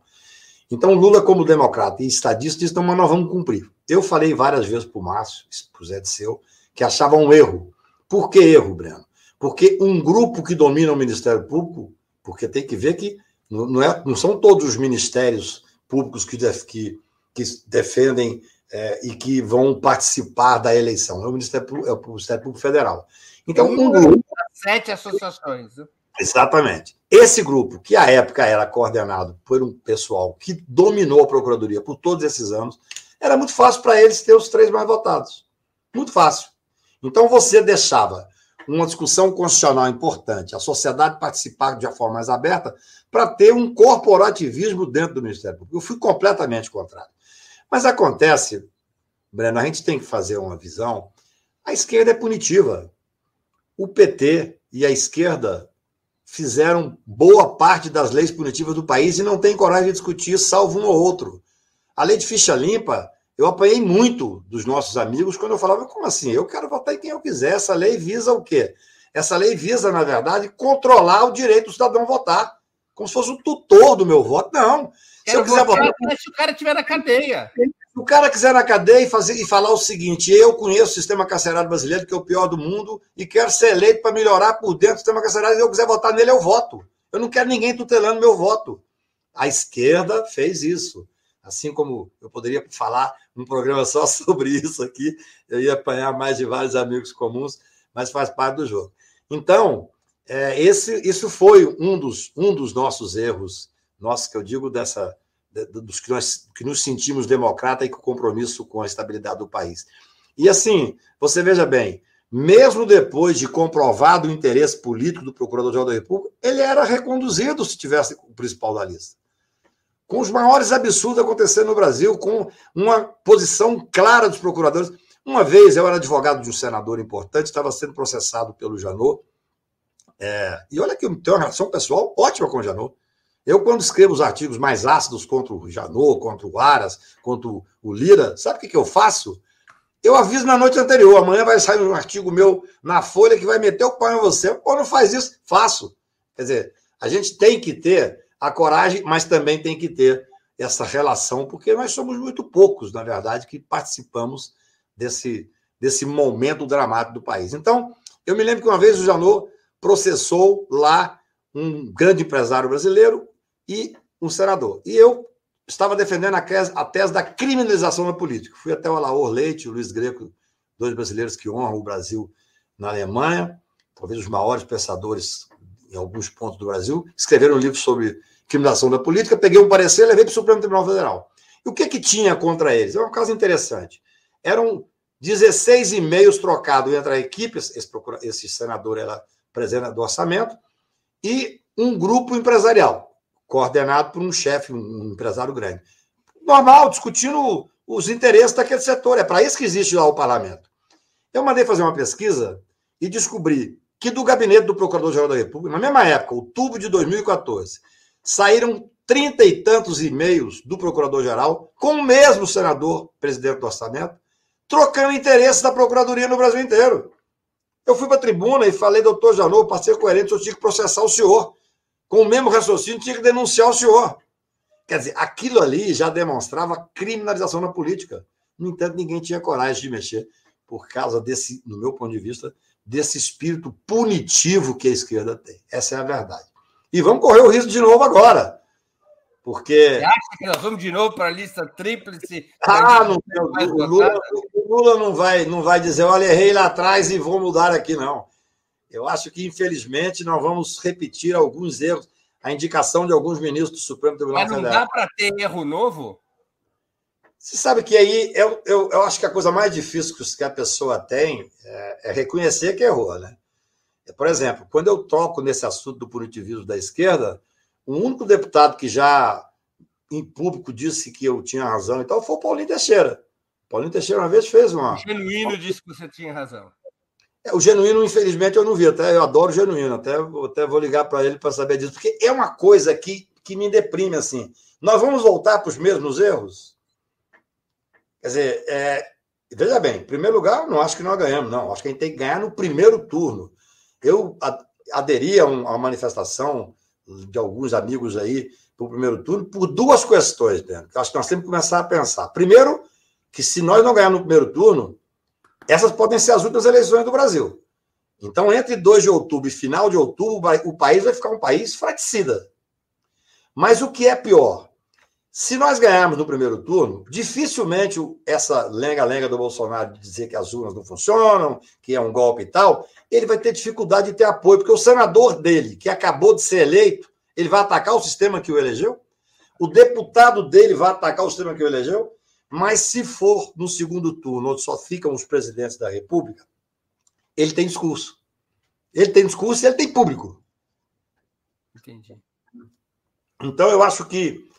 Então, Lula, como democrata e estadista, disse: não, mas nós vamos cumprir. Eu falei várias vezes para o Márcio, para o Zé de Seu, que achava um erro por que erro, Breno? Porque um grupo que domina o Ministério Público, porque tem que ver que não, é, não são todos os ministérios públicos que, def, que, que defendem é, e que vão participar da eleição. É o Ministério Público, é o Ministério Público Federal. Então, um grupo. Sete associações. Exatamente. Esse grupo, que à época era coordenado por um pessoal que dominou a Procuradoria por todos esses anos, era muito fácil para eles ter os três mais votados. Muito fácil. Então você deixava uma discussão constitucional importante, a sociedade participar de uma forma mais aberta, para ter um corporativismo dentro do Ministério Público. Eu fui completamente contrário. Mas acontece, Breno, a gente tem que fazer uma visão. A esquerda é punitiva. O PT e a esquerda fizeram boa parte das leis punitivas do país e não tem coragem de discutir, salvo um ou outro. A lei de ficha limpa eu apanhei muito dos nossos amigos quando eu falava, como assim? Eu quero votar em quem eu quiser. Essa lei visa o quê? Essa lei visa, na verdade, controlar o direito do cidadão votar. Como se fosse o tutor do meu voto. Não. Se eu, quiser votar. Se o cara estiver na cadeia. Se o cara quiser na cadeia e, fazer, e falar o seguinte: eu conheço o sistema carcerário brasileiro, que é o pior do mundo, e quero ser eleito para melhorar por dentro do sistema carcerário, e eu quiser votar nele, eu voto. Eu não quero ninguém tutelando meu voto. A esquerda fez isso. Assim como eu poderia falar um programa só sobre isso aqui, eu ia apanhar mais de vários amigos comuns, mas faz parte do jogo. Então, é, esse, isso foi um dos, um dos nossos erros nós que eu digo dessa dos que nós que nos sentimos democrata e com compromisso com a estabilidade do país. E assim, você veja bem, mesmo depois de comprovado o interesse político do Procurador-Geral da República, ele era reconduzido se tivesse o principal da lista. Com os maiores absurdos acontecendo no Brasil, com uma posição clara dos procuradores. Uma vez eu era advogado de um senador importante, estava sendo processado pelo Janot. É, e olha que eu tenho uma relação pessoal ótima com o Janot. Eu, quando escrevo os artigos mais ácidos contra o Janot, contra o Aras, contra o Lira, sabe o que, que eu faço? Eu aviso na noite anterior, amanhã vai sair um artigo meu na Folha que vai meter o pau em você. Pô, não faz isso? Faço. Quer dizer, a gente tem que ter a coragem, mas também tem que ter essa relação, porque nós somos muito poucos, na verdade, que participamos desse, desse momento dramático do país. Então, eu me lembro que uma vez o Janot processou lá um grande empresário brasileiro e um senador. E eu estava defendendo a tese, da criminalização da política. Fui até o Alaor Leite, o Luiz Greco, dois brasileiros que honram o Brasil na Alemanha, talvez os maiores pensadores em alguns pontos do Brasil, escreveram um livro sobre criminalização da política, peguei um parecer e levei para o Supremo Tribunal Federal. E o que, que tinha contra eles? É um caso interessante. Eram 16 e-mails trocados entre a equipe, esse, procura, esse senador era presidente do orçamento, e um grupo empresarial, coordenado por um chefe, um empresário grande. Normal, discutindo os interesses daquele setor. É para isso que existe lá o parlamento. Eu mandei fazer uma pesquisa e descobri que do gabinete do Procurador-Geral da República, na mesma época, outubro de 2014, saíram trinta e tantos e-mails do Procurador-Geral com o mesmo senador, presidente do orçamento, trocando interesses da Procuradoria no Brasil inteiro. Eu fui para a tribuna e falei, doutor Janot, passei coerente, eu tinha que processar o senhor. Com o mesmo raciocínio, tinha que denunciar o senhor. Quer dizer, aquilo ali já demonstrava criminalização na política. No entanto, ninguém tinha coragem de mexer por causa desse, no meu ponto de vista, desse espírito punitivo que a esquerda tem. Essa é a verdade. E vamos correr o risco de novo agora. Porque. Você acha que nós vamos de novo para a lista tríplice? Ah, não, o, Lula, o Lula não vai, não vai dizer, olha, errei lá atrás e vou mudar aqui, não. Eu acho que, infelizmente, nós vamos repetir alguns erros, a indicação de alguns ministros do Supremo Tribunal Federal. Mas não dá para ter erro novo? Você sabe que aí eu, eu, eu acho que a coisa mais difícil que a pessoa tem é, é reconhecer que errou, né? Por exemplo, quando eu toco nesse assunto do punitivismo da esquerda, o único deputado que já em público disse que eu tinha razão e tal foi o Paulinho Teixeira. Paulinho Teixeira uma vez fez uma. O genuíno disse que você tinha razão. É, o genuíno, infelizmente, eu não vi. Até eu adoro o genuíno. Até, até vou ligar para ele para saber disso, porque é uma coisa que, que me deprime assim. Nós vamos voltar para os mesmos erros? Quer dizer, é, veja bem, em primeiro lugar, não acho que nós ganhamos, não. Acho que a gente tem que ganhar no primeiro turno. Eu aderi a uma manifestação de alguns amigos aí para o primeiro turno por duas questões, né? Acho que nós temos que começar a pensar. Primeiro, que se nós não ganharmos no primeiro turno, essas podem ser as últimas eleições do Brasil. Então, entre 2 de outubro e final de outubro, o país vai ficar um país fraticida. Mas o que é pior? Se nós ganharmos no primeiro turno, dificilmente essa lenga-lenga do Bolsonaro de dizer que as urnas não funcionam, que é um golpe e tal, ele vai ter dificuldade de ter apoio, porque o senador dele, que acabou de ser eleito, ele vai atacar o sistema que o elegeu, o deputado dele vai atacar o sistema que o elegeu, mas se for no segundo turno, onde só ficam os presidentes da República, ele tem discurso. Ele tem discurso e ele tem público. Entendi. Então, eu acho que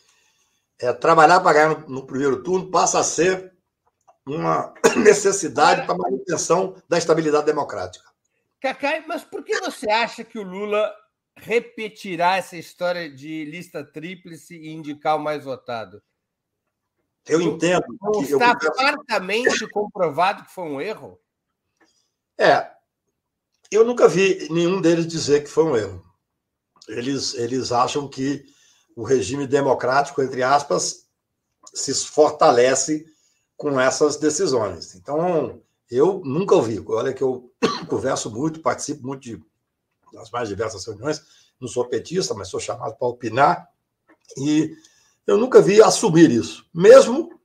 é, trabalhar para ganhar no, no, primeiro turno passa a ser uma necessidade para a manutenção da estabilidade democrática. Cacai, mas por que você acha que o Lula repetirá essa história de lista tríplice e indicar o mais votado? Eu entendo. Não está eu... fartamente comprovado que foi um erro? É. Eu nunca vi nenhum deles dizer que foi um erro. Eles, eles acham que o regime democrático, entre aspas, se fortalece com essas decisões. Então, eu nunca ouvi. Olha que eu converso muito, participo muito de, das mais diversas reuniões. Não sou petista, mas sou chamado para opinar. E eu nunca vi assumir isso. Mesmo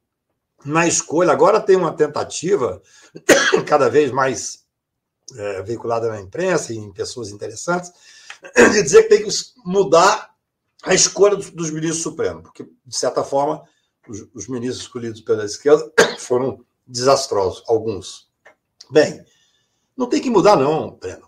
na escolha, agora tem uma tentativa cada vez mais é, veiculada na imprensa e em pessoas interessantes, de dizer que tem que mudar a escolha dos, ministros supremos, porque, de certa forma, os, os ministros escolhidos pela esquerda foram desastrosos, alguns. Bem, não tem que mudar, não, Breno.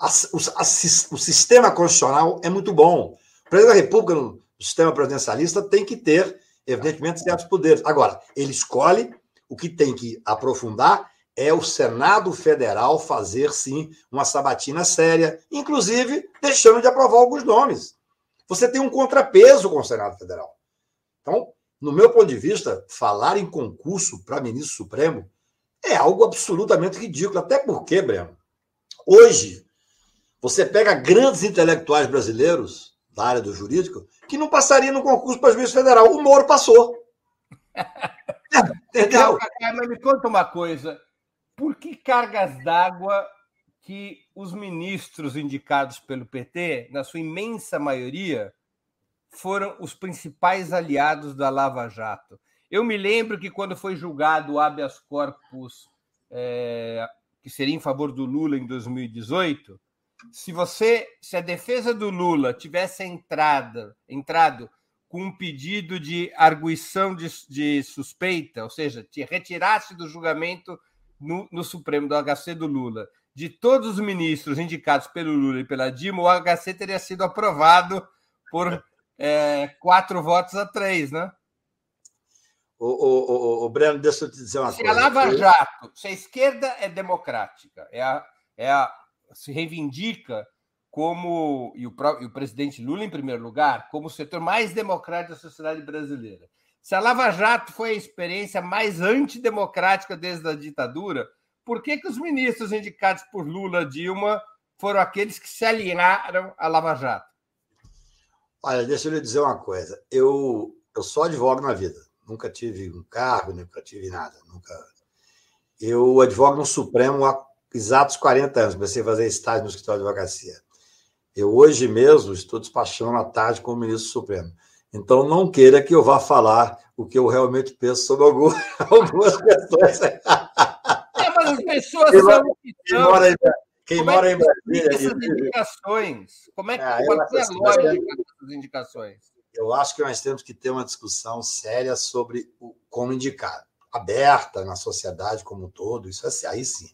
O, a, o, sistema constitucional é muito bom. O presidente da República, no sistema presidencialista, tem que ter, evidentemente, certos poderes. Agora, ele escolhe o que tem que aprofundar é o Senado Federal fazer, sim, uma sabatina séria, inclusive deixando de aprovar alguns nomes. Você tem um contrapeso com o Senado Federal. Então, no meu ponto de vista, falar em concurso para ministro supremo é algo absolutamente ridículo. Até porque, Breno, hoje, você pega grandes intelectuais brasileiros da área do jurídico que não passariam no concurso para juiz federal. O Moro passou. Entendeu? Mas me conta uma coisa. Por que cargas d'água que os ministros indicados pelo PT, na sua imensa maioria, foram os principais aliados da Lava Jato? Eu me lembro que quando foi julgado o habeas corpus, é, que seria em favor do Lula em 2018, se você, se a defesa do Lula tivesse entrada, entrado com um pedido de arguição de, de suspeita, ou seja, te retirasse do julgamento no, no, Supremo do HC do Lula, de todos os ministros indicados pelo Lula e pela Dilma, o HC teria sido aprovado por é, quatro votos a três, né? O, o, o, o Breno, deixa eu te dizer uma se coisa. Se a Lava Jato, se a esquerda é democrática, é a, é a, se reivindica como, e o, e o presidente Lula em primeiro lugar, como o setor mais democrático da sociedade brasileira. Se a Lava Jato foi a experiência mais antidemocrática desde a ditadura, por que, que os ministros indicados por Lula Dilma foram aqueles que se alinharam à Lava Jato? Olha, deixa eu lhe dizer uma coisa. Eu, eu só advogo na vida. Nunca tive um cargo, nunca tive nada. Nunca. Eu advogo no Supremo há exatos 40 anos. Comecei a fazer estágio no escritório de advocacia. Eu hoje mesmo estou despachando à tarde com o ministro Supremo. Então, não queira que eu vá falar o que eu realmente penso sobre algumas, algumas questões. É, mas as pessoas quem são quem mora em, quem Como mora é em Brasília. Essas indicações? Como é que ah, pode ser a lógica dessas indicações? Eu acho que nós temos que ter uma discussão séria sobre o, como indicar, aberta na sociedade como um todo, isso é, aí sim.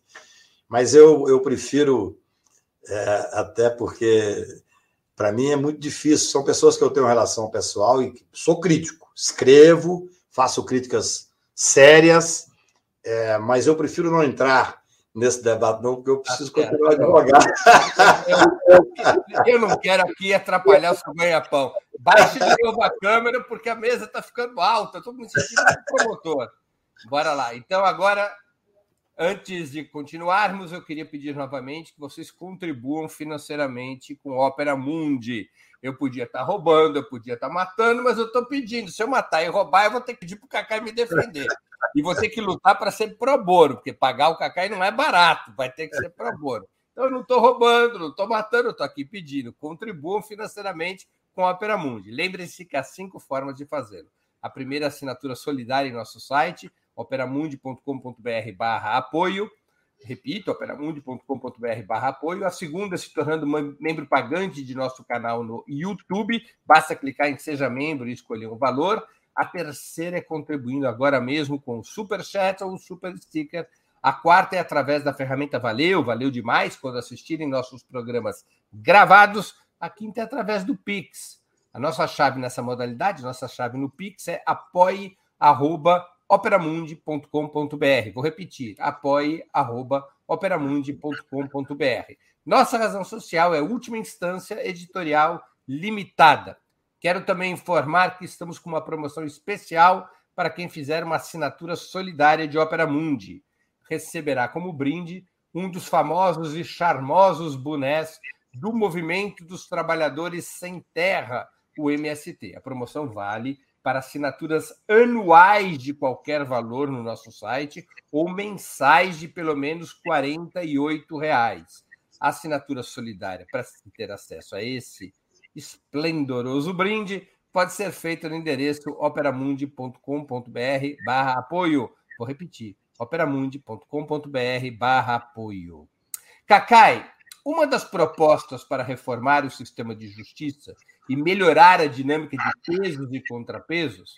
Mas eu, eu prefiro é, até porque para mim é muito difícil. São pessoas que eu tenho relação pessoal e sou crítico, escrevo, faço críticas sérias, é, mas eu prefiro não entrar nesse debate, não, porque eu preciso tá continuar a advogar. Eu, eu, não quero aqui atrapalhar o seu ganha-pão. Baixe de novo a câmera, porque a mesa está ficando alta. Estou me sentindo promotor. Bora lá. Então, agora Antes de continuarmos, eu queria pedir novamente que vocês contribuam financeiramente com Ópera Mundi. Eu podia estar roubando, eu podia estar matando, mas eu estou pedindo. Se eu matar e roubar, eu vou ter que pedir para o Cacai me defender. E ter que lutar para ser pro bono, porque pagar o Cacai não é barato, vai ter que ser pro bono. Então, eu não estou roubando, não estou matando, estou aqui pedindo. Contribuam financeiramente com a Opera Mundi. Lembre-se que há cinco formas de fazê-lo. A primeira é assinatura solidária em nosso site, operamundi.com.br barra apoio. Repito, operamundi.com.br barra apoio. A segunda, se tornando membro pagante de nosso canal no YouTube. Basta clicar em Seja Membro e escolher um valor. A terceira é contribuindo agora mesmo com o Super Chat ou Super Sticker. A quarta é através da ferramenta Valeu, valeu demais quando assistirem nossos programas gravados. A quinta é através do Pix. A nossa chave nessa modalidade, nossa chave no Pix é apoie.com operamundi.com.br. Vou repetir, apoie.operamundi.com.br. Nossa razão social é última instância editorial limitada. Quero também informar que estamos com uma promoção especial para quem fizer uma assinatura solidária de Opera Mundi. Receberá como brinde um dos famosos e charmosos bonés do Movimento dos Trabalhadores Sem Terra, o MST. A promoção vale para assinaturas anuais de qualquer valor no nosso site ou mensais de pelo menos R$ reais. Assinatura solidária para ter acesso a esse esplendoroso brinde pode ser feita no endereço operamundi.com.br barra apoio. Vou repetir, operamundi.com.br barra apoio. Cacai, uma das propostas para reformar o sistema de justiça e melhorar a dinâmica de pesos e contrapesos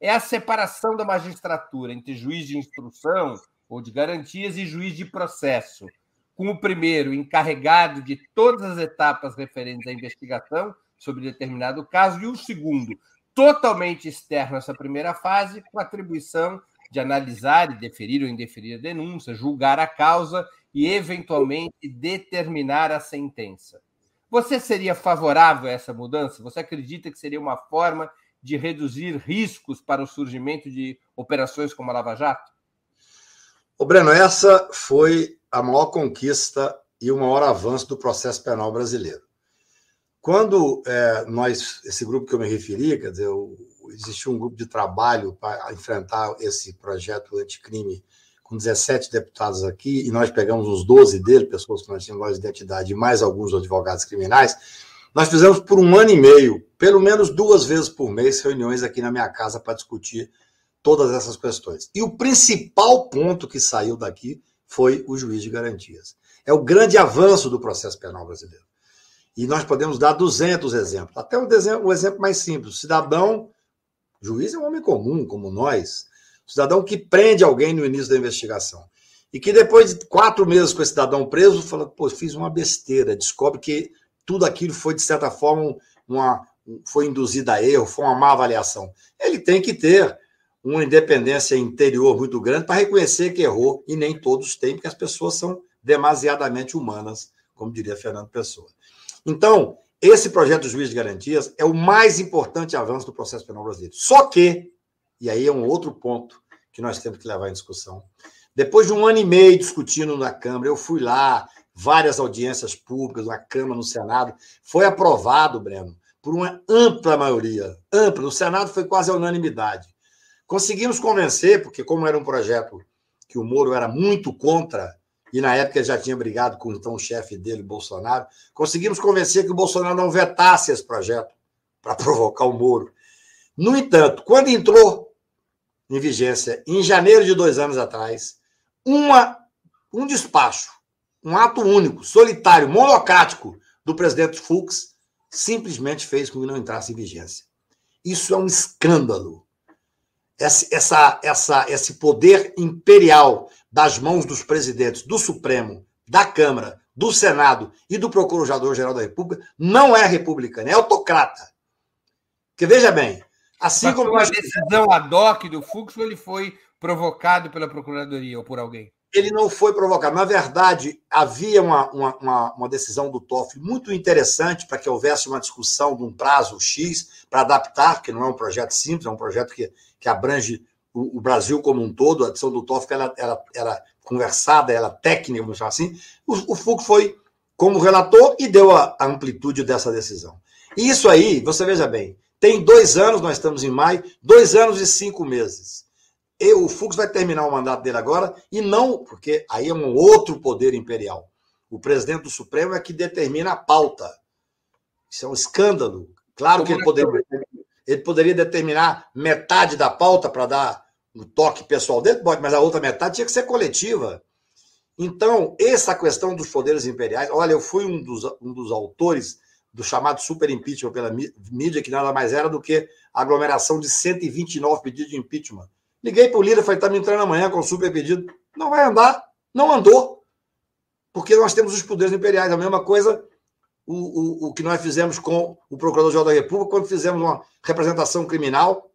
é a separação da magistratura entre juiz de instrução ou de garantias e juiz de processo, com o primeiro encarregado de todas as etapas referentes à investigação sobre determinado caso e o segundo totalmente externo a essa primeira fase, com atribuição de analisar e deferir ou indeferir a denúncia, julgar a causa e, eventualmente, determinar a sentença. Você seria favorável a essa mudança? Você acredita que seria uma forma de reduzir riscos para o surgimento de operações como a Lava Jato? Ô Breno, essa foi a maior conquista e o maior avanço do processo penal brasileiro. Quando é, nós, esse grupo que eu me referi, quer dizer, existiu um grupo de trabalho para enfrentar esse projeto anticrime com 17 deputados aqui, e nós pegamos os 12 dele, pessoas que nós tínhamos de identidade, e mais alguns advogados criminais, nós fizemos por um ano e meio, pelo menos duas vezes por mês, reuniões aqui na minha casa para discutir todas essas questões. E o principal ponto que saiu daqui foi o juiz de garantias. É o grande avanço do processo penal brasileiro. E nós podemos dar 200 exemplos. Até o, exemplo, mais simples. Cidadão, juiz é um homem comum, como nós. Cidadão que prende alguém no início da investigação. E que depois de quatro meses com esse cidadão preso, fala, pô, fiz uma besteira. Descobre que tudo aquilo foi, de certa forma, uma, foi induzido a erro, foi uma má avaliação. Ele tem que ter uma independência interior muito grande para reconhecer que errou, e nem todos têm, porque as pessoas são demasiadamente humanas, como diria Fernando Pessoa. Então, esse projeto do juiz de garantias é o mais importante avanço do processo penal brasileiro. Só que, e aí é um outro ponto que nós temos que levar em discussão, depois de um ano e meio discutindo na Câmara, eu fui lá, várias audiências públicas, na Câmara, no Senado, foi aprovado, Breno, por uma ampla maioria, ampla, no Senado foi quase a unanimidade. Conseguimos convencer, porque como era um projeto que o Moro era muito contra, e na época já tinha brigado com então, o chefe dele, Bolsonaro, conseguimos convencer que o Bolsonaro não vetasse esse projeto para provocar o Moro. No entanto, quando entrou em vigência, em janeiro de dois anos atrás, uma, um despacho, um ato único, solitário, monocrático do presidente Fux, simplesmente fez com que não entrasse em vigência. Isso é um escândalo essa, essa, esse poder imperial das mãos dos presidentes do Supremo, da Câmara, do Senado e do Procurador-Geral da República não é republicano, é autocrata. Porque veja bem, assim como. Uma decisão ad hoc do Fux ou ele foi provocado pela Procuradoria ou por alguém? Ele não foi provocado. Na verdade, havia uma, uma, uma decisão do TOF muito interessante para que houvesse uma discussão de um prazo X para adaptar, porque não é um projeto simples, é um projeto que que abrange o, o, Brasil como um todo, a adição do TOEFL ela, ela, ela conversada, ela técnica, vamos chamar assim, o, o Fux foi como relator e deu a, a amplitude dessa decisão. E isso aí, você veja bem, tem dois anos, nós estamos em maio, dois anos e cinco meses. E o Fux vai terminar o mandato dele agora, e não, porque aí é um outro poder imperial. O presidente do Supremo é que determina a pauta. Isso é um escândalo. Claro que ele poderia, ele poderia determinar metade da pauta para dar o toque pessoal dele, pode, mas a outra metade tinha que ser coletiva. Então, essa questão dos poderes imperiais, olha, eu fui um dos, um dos autores do chamado super impeachment pela mídia, que nada mais era do que a aglomeração de 129 pedidos de impeachment. Liguei para o líder e falei: está me entrando amanhã com o super pedido. Não vai andar. Não andou. Porque nós temos os poderes imperiais. A mesma coisa o, o, o que nós fizemos com o Procurador-Geral da República quando fizemos uma representação criminal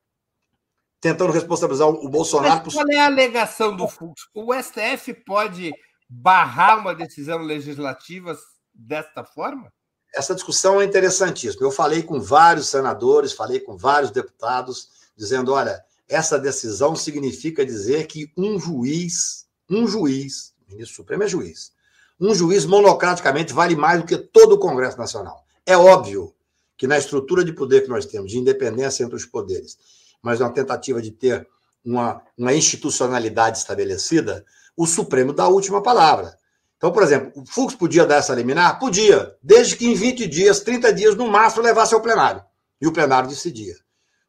tentando responsabilizar o Bolsonaro. Mas qual é a alegação do Fux? O STF pode barrar uma decisão legislativa desta forma? Essa discussão é interessantíssima. Eu falei com vários senadores, falei com vários deputados, dizendo: olha, essa decisão significa dizer que um juiz, um juiz, o ministro Supremo é juiz, um juiz monocraticamente vale mais do que todo o Congresso Nacional. É óbvio que na estrutura de poder que nós temos, de independência entre os poderes, mas uma tentativa de ter uma, uma institucionalidade estabelecida, o Supremo dá a última palavra. Então, por exemplo, o Fux podia dar essa liminar? Podia, desde que em 20 dias, 30 dias no máximo, levasse ao plenário. E o plenário decidia.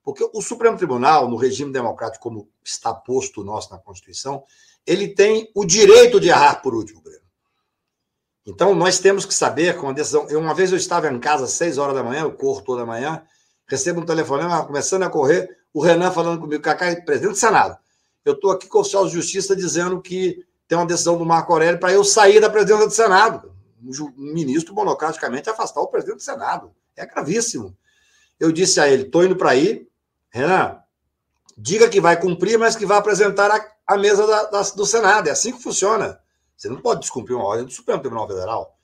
Porque o Supremo Tribunal, no regime democrático como está posto nosso na Constituição, ele tem o direito de errar por último, Breno. Então, nós temos que saber com a decisão. Eu, uma vez eu estava em casa às seis horas da manhã, eu corro toda manhã, recebo um telefonema, começando a correr, o Renan falando comigo, Cacá, presidente do Senado, eu estou aqui com o de justiça dizendo que tem uma decisão do Marco Aurélio para eu sair da presidência do Senado. Um ministro monocraticamente afastar o presidente do Senado. É gravíssimo. Eu disse a ele: estou indo para aí, Renan, diga que vai cumprir, mas que vai apresentar a, a mesa da, da, do Senado. É assim que funciona. Você não pode descumprir uma ordem do Supremo Tribunal Federal.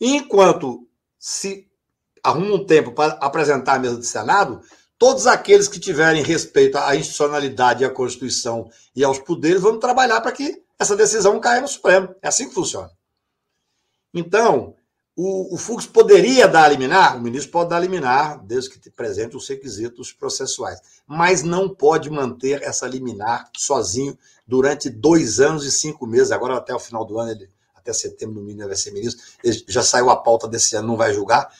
enquanto se arruma um tempo para apresentar a mesa do Senado, todos aqueles que tiverem respeito à institucionalidade, à Constituição e aos poderes vão trabalhar para que essa decisão caia no Supremo. É assim que funciona. Então, o, o Fux poderia dar liminar? O ministro pode dar liminar, desde que presente os requisitos processuais. Mas não pode manter essa liminar sozinho durante dois anos e cinco meses. Agora, até o final do ano, ele, até setembro, no mínimo, ele vai ser ministro. Ele já saiu a pauta desse ano, não vai julgar.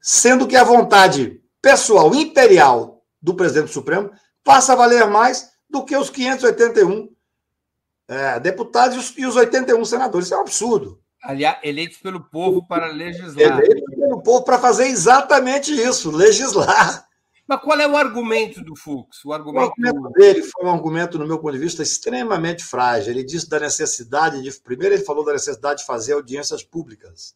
Sendo que a vontade pessoal, imperial do presidente do Supremo passa a valer mais do que os 581 é, deputados e os, e os 81 senadores. Isso é um absurdo. Aliás, eleitos pelo povo para legislar. Eleitos pelo povo para fazer exatamente isso, legislar. Mas qual é o argumento do Fux? O argumento... o argumento, dele foi um argumento, no meu ponto de vista, extremamente frágil. Ele disse da necessidade de. Primeiro, ele falou da necessidade de fazer audiências públicas,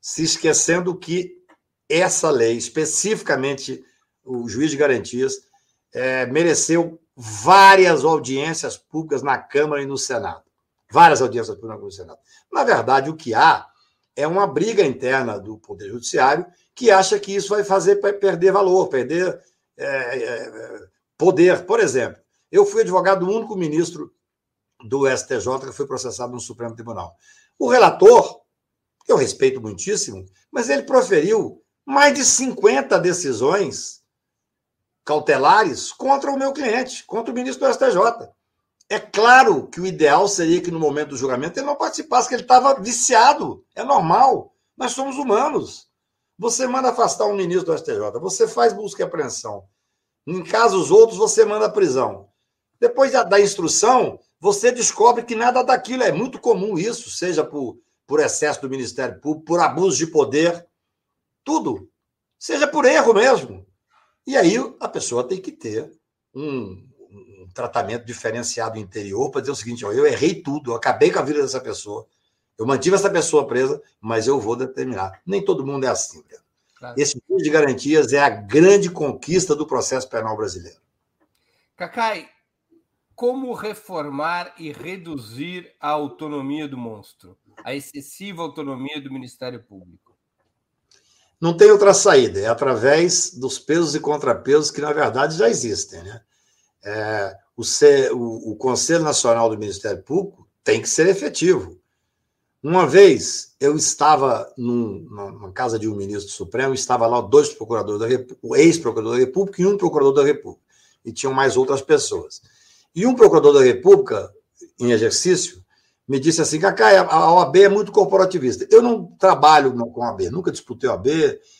se esquecendo que essa lei, especificamente o juiz de garantias, é, mereceu várias audiências públicas na Câmara e no Senado. Várias audiências públicas no Senado. Na verdade, o que há é uma briga interna do Poder Judiciário que acha que isso vai fazer perder valor, perder é, é, poder. Por exemplo, eu fui advogado do único ministro do STJ que foi processado no Supremo Tribunal. O relator, eu respeito muitíssimo, mas ele proferiu mais de 50 decisões cautelares contra o meu cliente, contra o ministro do STJ. É claro que o ideal seria que no momento do julgamento ele não participasse, que ele estava viciado. É normal. Nós somos humanos. Você manda afastar um ministro do STJ, você faz busca e apreensão. Em casos outros, você manda prisão. Depois da, da instrução, você descobre que nada daquilo é muito comum isso, seja por, por excesso do Ministério Público, por abuso de poder, tudo. Seja por erro mesmo. E aí a pessoa tem que ter um, tratamento diferenciado interior para dizer o seguinte: ó, eu errei tudo, eu acabei com a vida dessa pessoa, eu mantive essa pessoa presa, mas eu vou determinar. Nem todo mundo é assim, Claro. Esse tipo de garantias é a grande conquista do processo penal brasileiro. Cacai, como reformar e reduzir a autonomia do monstro, a excessiva autonomia do Ministério Público? Não tem outra saída, é através dos pesos e contrapesos que, na verdade, já existem. Né? É, o, C, o, o Conselho Nacional do Ministério Público tem que ser efetivo. Uma vez eu estava num, numa casa de um ministro Supremo, estava lá dois procuradores da República, o ex-procurador da República e um procurador da República, e tinham mais outras pessoas. E um procurador da República, em exercício, me disse assim: Cacá, a OAB é muito corporativista. Eu não trabalho com a OAB, nunca disputei a OAB,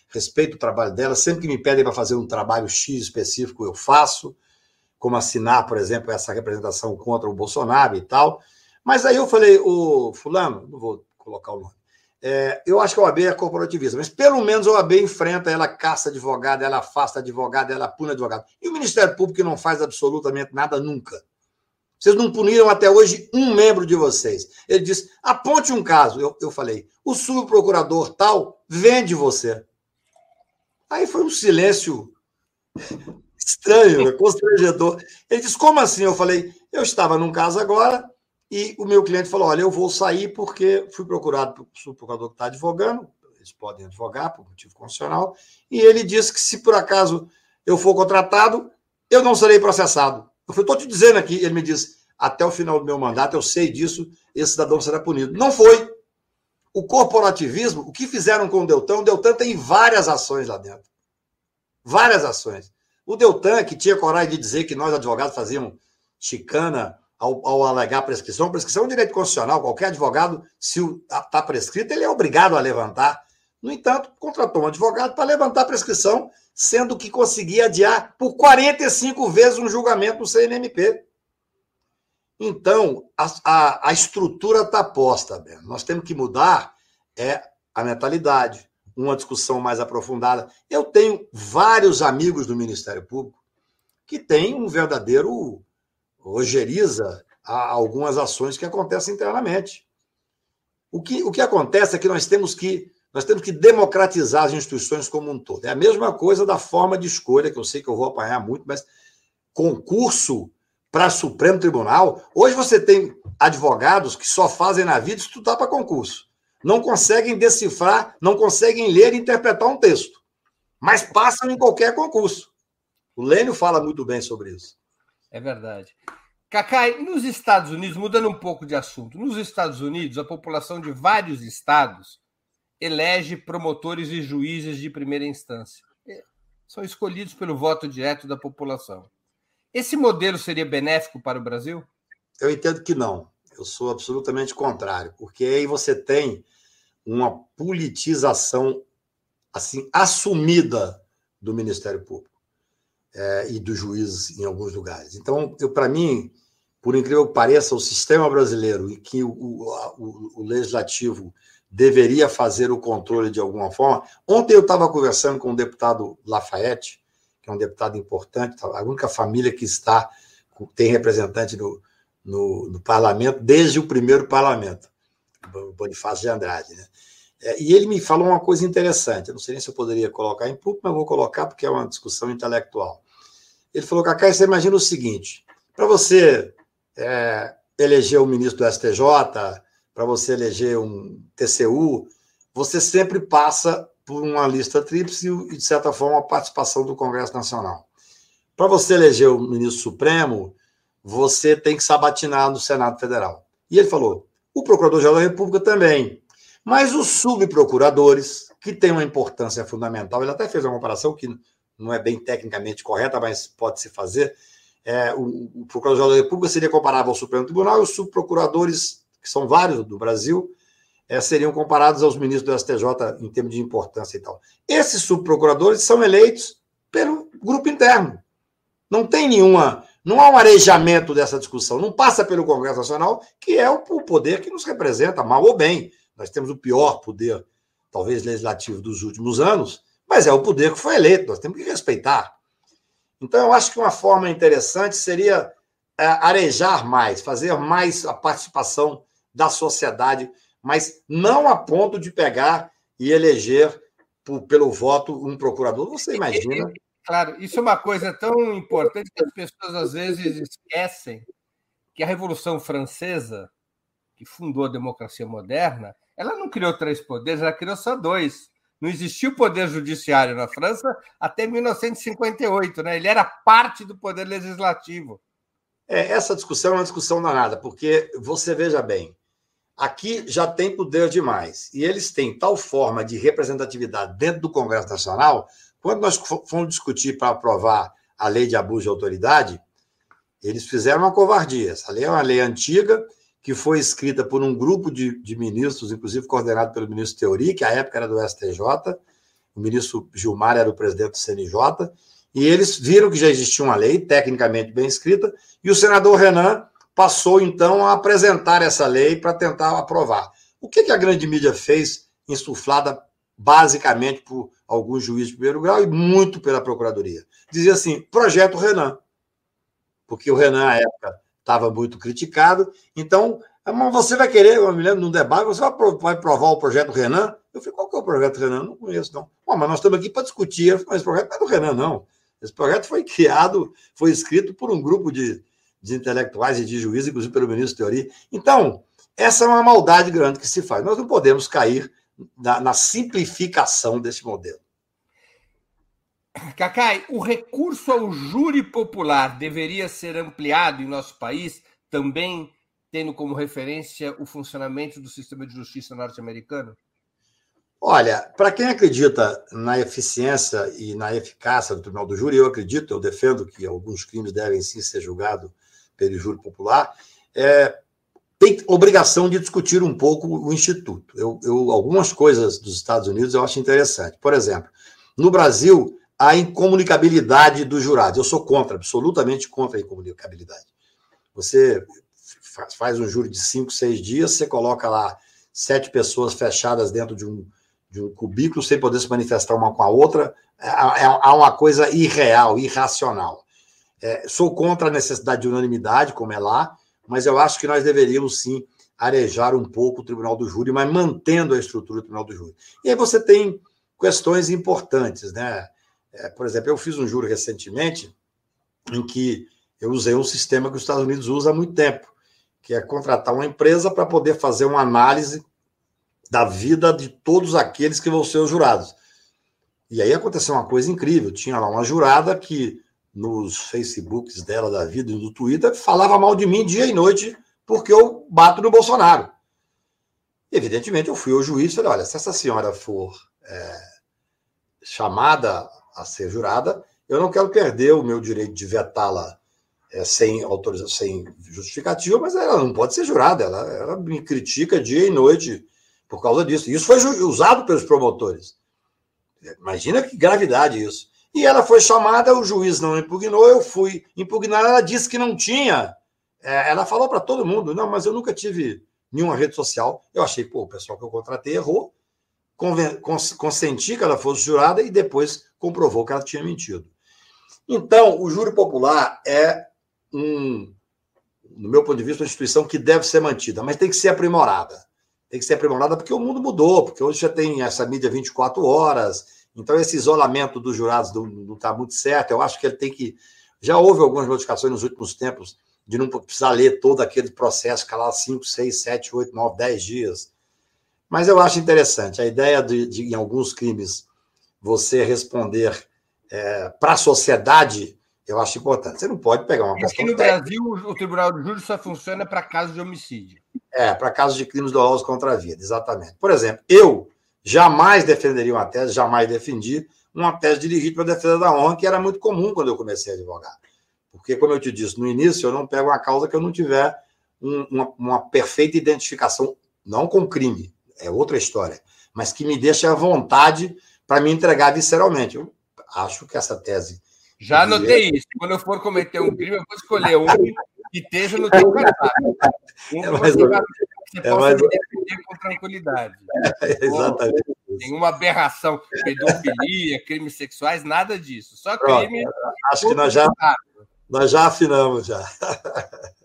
respeito o trabalho dela, sempre que me pedem para fazer um trabalho X específico, eu faço como assinar, por exemplo, essa representação contra o Bolsonaro e tal. Mas aí eu falei, o fulano, não vou colocar o nome, é, eu acho que a OAB é corporativista, mas pelo menos a OAB enfrenta, ela caça advogado, ela afasta advogado, ela pune advogado. E o Ministério Público não faz absolutamente nada nunca. Vocês não puniram até hoje um membro de vocês. Ele disse: aponte um caso. Eu, eu falei: o subprocurador tal vende você. Aí foi um silêncio estranho, né? constrangedor. Ele disse: Como assim? Eu falei: Eu estava num caso agora e o meu cliente falou: Olha, eu vou sair porque fui procurado pelo subprocurador que está advogando. Eles podem advogar por motivo constitucional. E ele disse que se por acaso eu for contratado, eu não serei processado. Eu estou te dizendo aqui. Ele me disse: Até o final do meu mandato, eu sei disso, esse cidadão será punido. Não foi. O corporativismo, o que fizeram com o Deltan? O Deltan tem várias ações lá dentro. Várias ações. O Deltan, que tinha coragem de dizer que nós, advogados, fazíamos chicana ao, ao alegar prescrição, prescrição é um direito constitucional, qualquer advogado, se está prescrito, ele é obrigado a levantar. No entanto, contratou um advogado para levantar a prescrição, sendo que conseguia adiar por 45 vezes um julgamento do CNMP. Então, a, a, a estrutura está posta, Ben. Nós temos que mudar é a mentalidade, uma discussão mais aprofundada. Eu tenho vários amigos do Ministério Público que têm um verdadeiro ojeriza a algumas ações que acontecem internamente. O que, o que acontece é que nós temos que nós temos que democratizar as instituições como um todo. É a mesma coisa da forma de escolha, que eu sei que eu vou apanhar muito, mas concurso para Supremo Tribunal. Hoje você tem advogados que só fazem na vida estudar para concurso. Não conseguem decifrar, não conseguem ler e interpretar um texto, mas passam em qualquer concurso. O Lênio fala muito bem sobre isso. É verdade. Cacai, nos Estados Unidos, mudando um pouco de assunto, nos Estados Unidos, a população de vários estados elege promotores e juízes de primeira instância. São escolhidos pelo voto direto da população. Esse modelo seria benéfico para o Brasil? Eu entendo que não. Eu sou absolutamente contrário, porque aí você tem uma politização assim assumida do Ministério Público é, e dos juízes em alguns lugares. Então, para mim, por incrível que pareça, o sistema brasileiro e que o, o, o legislativo deveria fazer o controle de alguma forma. Ontem eu estava conversando com o deputado Lafayette, que é um deputado importante, a única família que está, tem representante no, no, no parlamento, desde o primeiro parlamento, Bonifácio de Andrade. Né? É, e ele me falou uma coisa interessante, eu não sei nem se eu poderia colocar em público, mas vou colocar porque é uma discussão intelectual. Ele falou, Cacá, você imagina o seguinte, para você é, eleger o ministro do STJ, para você eleger um TCU, você sempre passa por uma lista tríplice e, de certa forma, a participação do Congresso Nacional. Para você eleger o ministro Supremo, você tem que sabatinar no Senado Federal. E ele falou: o Procurador-Geral da República também. Mas os subprocuradores, que têm uma importância fundamental, ele até fez uma comparação que não é bem tecnicamente correta, mas pode se fazer. É, o, o Procurador-Geral da República seria comparável ao Supremo Tribunal e os subprocuradores que são vários do Brasil, é, seriam comparados aos ministros do STJ em termos de importância e tal. Esses subprocuradores são eleitos pelo grupo interno. Não tem nenhuma. Não há um arejamento dessa discussão. Não passa pelo Congresso Nacional, que é o poder que nos representa, mal ou bem. Nós temos o pior poder, talvez legislativo, dos últimos anos, mas é o poder que foi eleito. Nós temos que respeitar. Então, eu acho que uma forma interessante seria é, arejar mais, fazer mais a participação da sociedade, mas não a ponto de pegar e eleger por, pelo voto um procurador. Você imagina? Claro, isso é uma coisa tão importante que as pessoas às vezes esquecem que a Revolução Francesa, que fundou a democracia moderna, ela não criou três poderes, ela criou só dois. Não existia o poder judiciário na França até 1958, né? Ele era parte do poder legislativo. É, essa discussão é uma discussão danada, porque você veja bem, Aqui já tem poder demais. E eles têm tal forma de representatividade dentro do Congresso Nacional, quando nós fomos discutir para aprovar a lei de abuso de autoridade, eles fizeram uma covardia. Essa lei é uma lei antiga, que foi escrita por um grupo de, de ministros, inclusive coordenado pelo ministro Teori, que à época era do STJ, o ministro Gilmar era o presidente do CNJ, e eles viram que já existia uma lei tecnicamente bem escrita, e o senador Renan passou então a apresentar essa lei para tentar aprovar. O que, que a grande mídia fez, insuflada basicamente por alguns juízes de primeiro grau e muito pela Procuradoria? Dizia assim: projeto Renan. Porque o Renan, à época, estava muito criticado. Então, você vai querer, eu me lembro num debate, você vai provar o projeto Renan? Eu falei, qual que é o projeto Renan? Não conheço, não. Mas nós estamos aqui para discutir. Mas esse projeto não é do Renan, não. Esse projeto foi criado, foi escrito por um grupo de, de intelectuais e de juízes, inclusive pelo ministro Teori. Então, essa é uma maldade grande que se faz. Nós não podemos cair na, na simplificação desse modelo. Cacai, o recurso ao júri popular deveria ser ampliado em nosso país, também tendo como referência o funcionamento do sistema de justiça norte-americano? Olha, para quem acredita na eficiência e na eficácia do Tribunal do Júri, eu acredito, eu defendo que alguns crimes devem sim ser julgados pelo júri popular, é, tem obrigação de discutir um pouco o Instituto. Eu, eu, algumas coisas dos Estados Unidos eu acho interessante. Por exemplo, no Brasil, a incomunicabilidade dos jurados. Eu sou contra, absolutamente contra a incomunicabilidade. Você faz um júri de cinco, seis dias, você coloca lá sete pessoas fechadas dentro de um, de um cubículo sem poder se manifestar uma com a outra. É, é, há uma coisa irreal, irracional. É, sou contra a necessidade de unanimidade, como é lá, mas eu acho que nós deveríamos sim arejar um pouco o Tribunal do Júri, mas mantendo a estrutura do Tribunal do Júri. E aí você tem questões importantes, né? É, por exemplo, eu fiz um júri recentemente em que eu usei um sistema que os Estados Unidos usa há muito tempo, que é contratar uma empresa para poder fazer uma análise da vida de todos aqueles que vão ser os jurados. E aí aconteceu uma coisa incrível. Tinha lá uma jurada que nos Facebooks dela da vida e no Twitter falava mal de mim dia e noite porque eu bato no Bolsonaro. Evidentemente, eu fui ao juiz e falei: olha, se essa senhora for é, chamada a ser jurada, eu não quero perder o meu direito de vetá-la é, sem autorização, sem justificativa, mas ela não pode ser jurada. Ela, ela me critica dia e noite por causa disso. Isso foi usado pelos promotores. Imagina que gravidade isso. E ela foi chamada, o juiz não impugnou, eu fui impugnar, ela disse que não tinha. É, ela falou para todo mundo: não, mas eu nunca tive nenhuma rede social. Eu achei, pô, o pessoal que eu contratei errou, consenti que ela fosse jurada e depois comprovou que ela tinha mentido. Então, o júri popular é um, no meu ponto de vista, uma instituição que deve ser mantida, mas tem que ser aprimorada. Tem que ser aprimorada porque o mundo mudou, porque hoje já tem essa mídia 24 horas, então, esse isolamento dos jurados não está muito certo. Eu acho que ele tem que. Já houve algumas modificações nos últimos tempos de não precisar ler todo aquele processo, calar 5, 6, 7, 8, 9, 10 dias. Mas eu acho interessante a ideia de, de em alguns crimes, você responder é, para a sociedade, eu acho importante. Você não pode pegar uma questão. Aqui no técnica. Brasil, o Tribunal de Júri só funciona para casos de homicídio. É, para casos de crimes dolosos contra a vida, exatamente. Por exemplo, eu Jamais defenderia uma tese, jamais defendi uma tese dirigida para a defesa da honra, que era muito comum quando eu comecei a advogar. Porque, como eu te disse no início, eu não pego uma causa que eu não tiver um, uma, uma, perfeita identificação, não com crime, é outra história, mas que me deixe à vontade para me entregar visceralmente. Eu acho que essa tese. Já anotei isso. Quando eu for cometer um crime, eu vou escolher um que esteja no teu cartaz. Um é mais ou menos você é possa mais... defender com tranquilidade. É, exatamente. Nenhuma aberração, pedofilia, crimes sexuais, nada disso. Só crime. Pronto, acho que nós já, nós já afinamos já.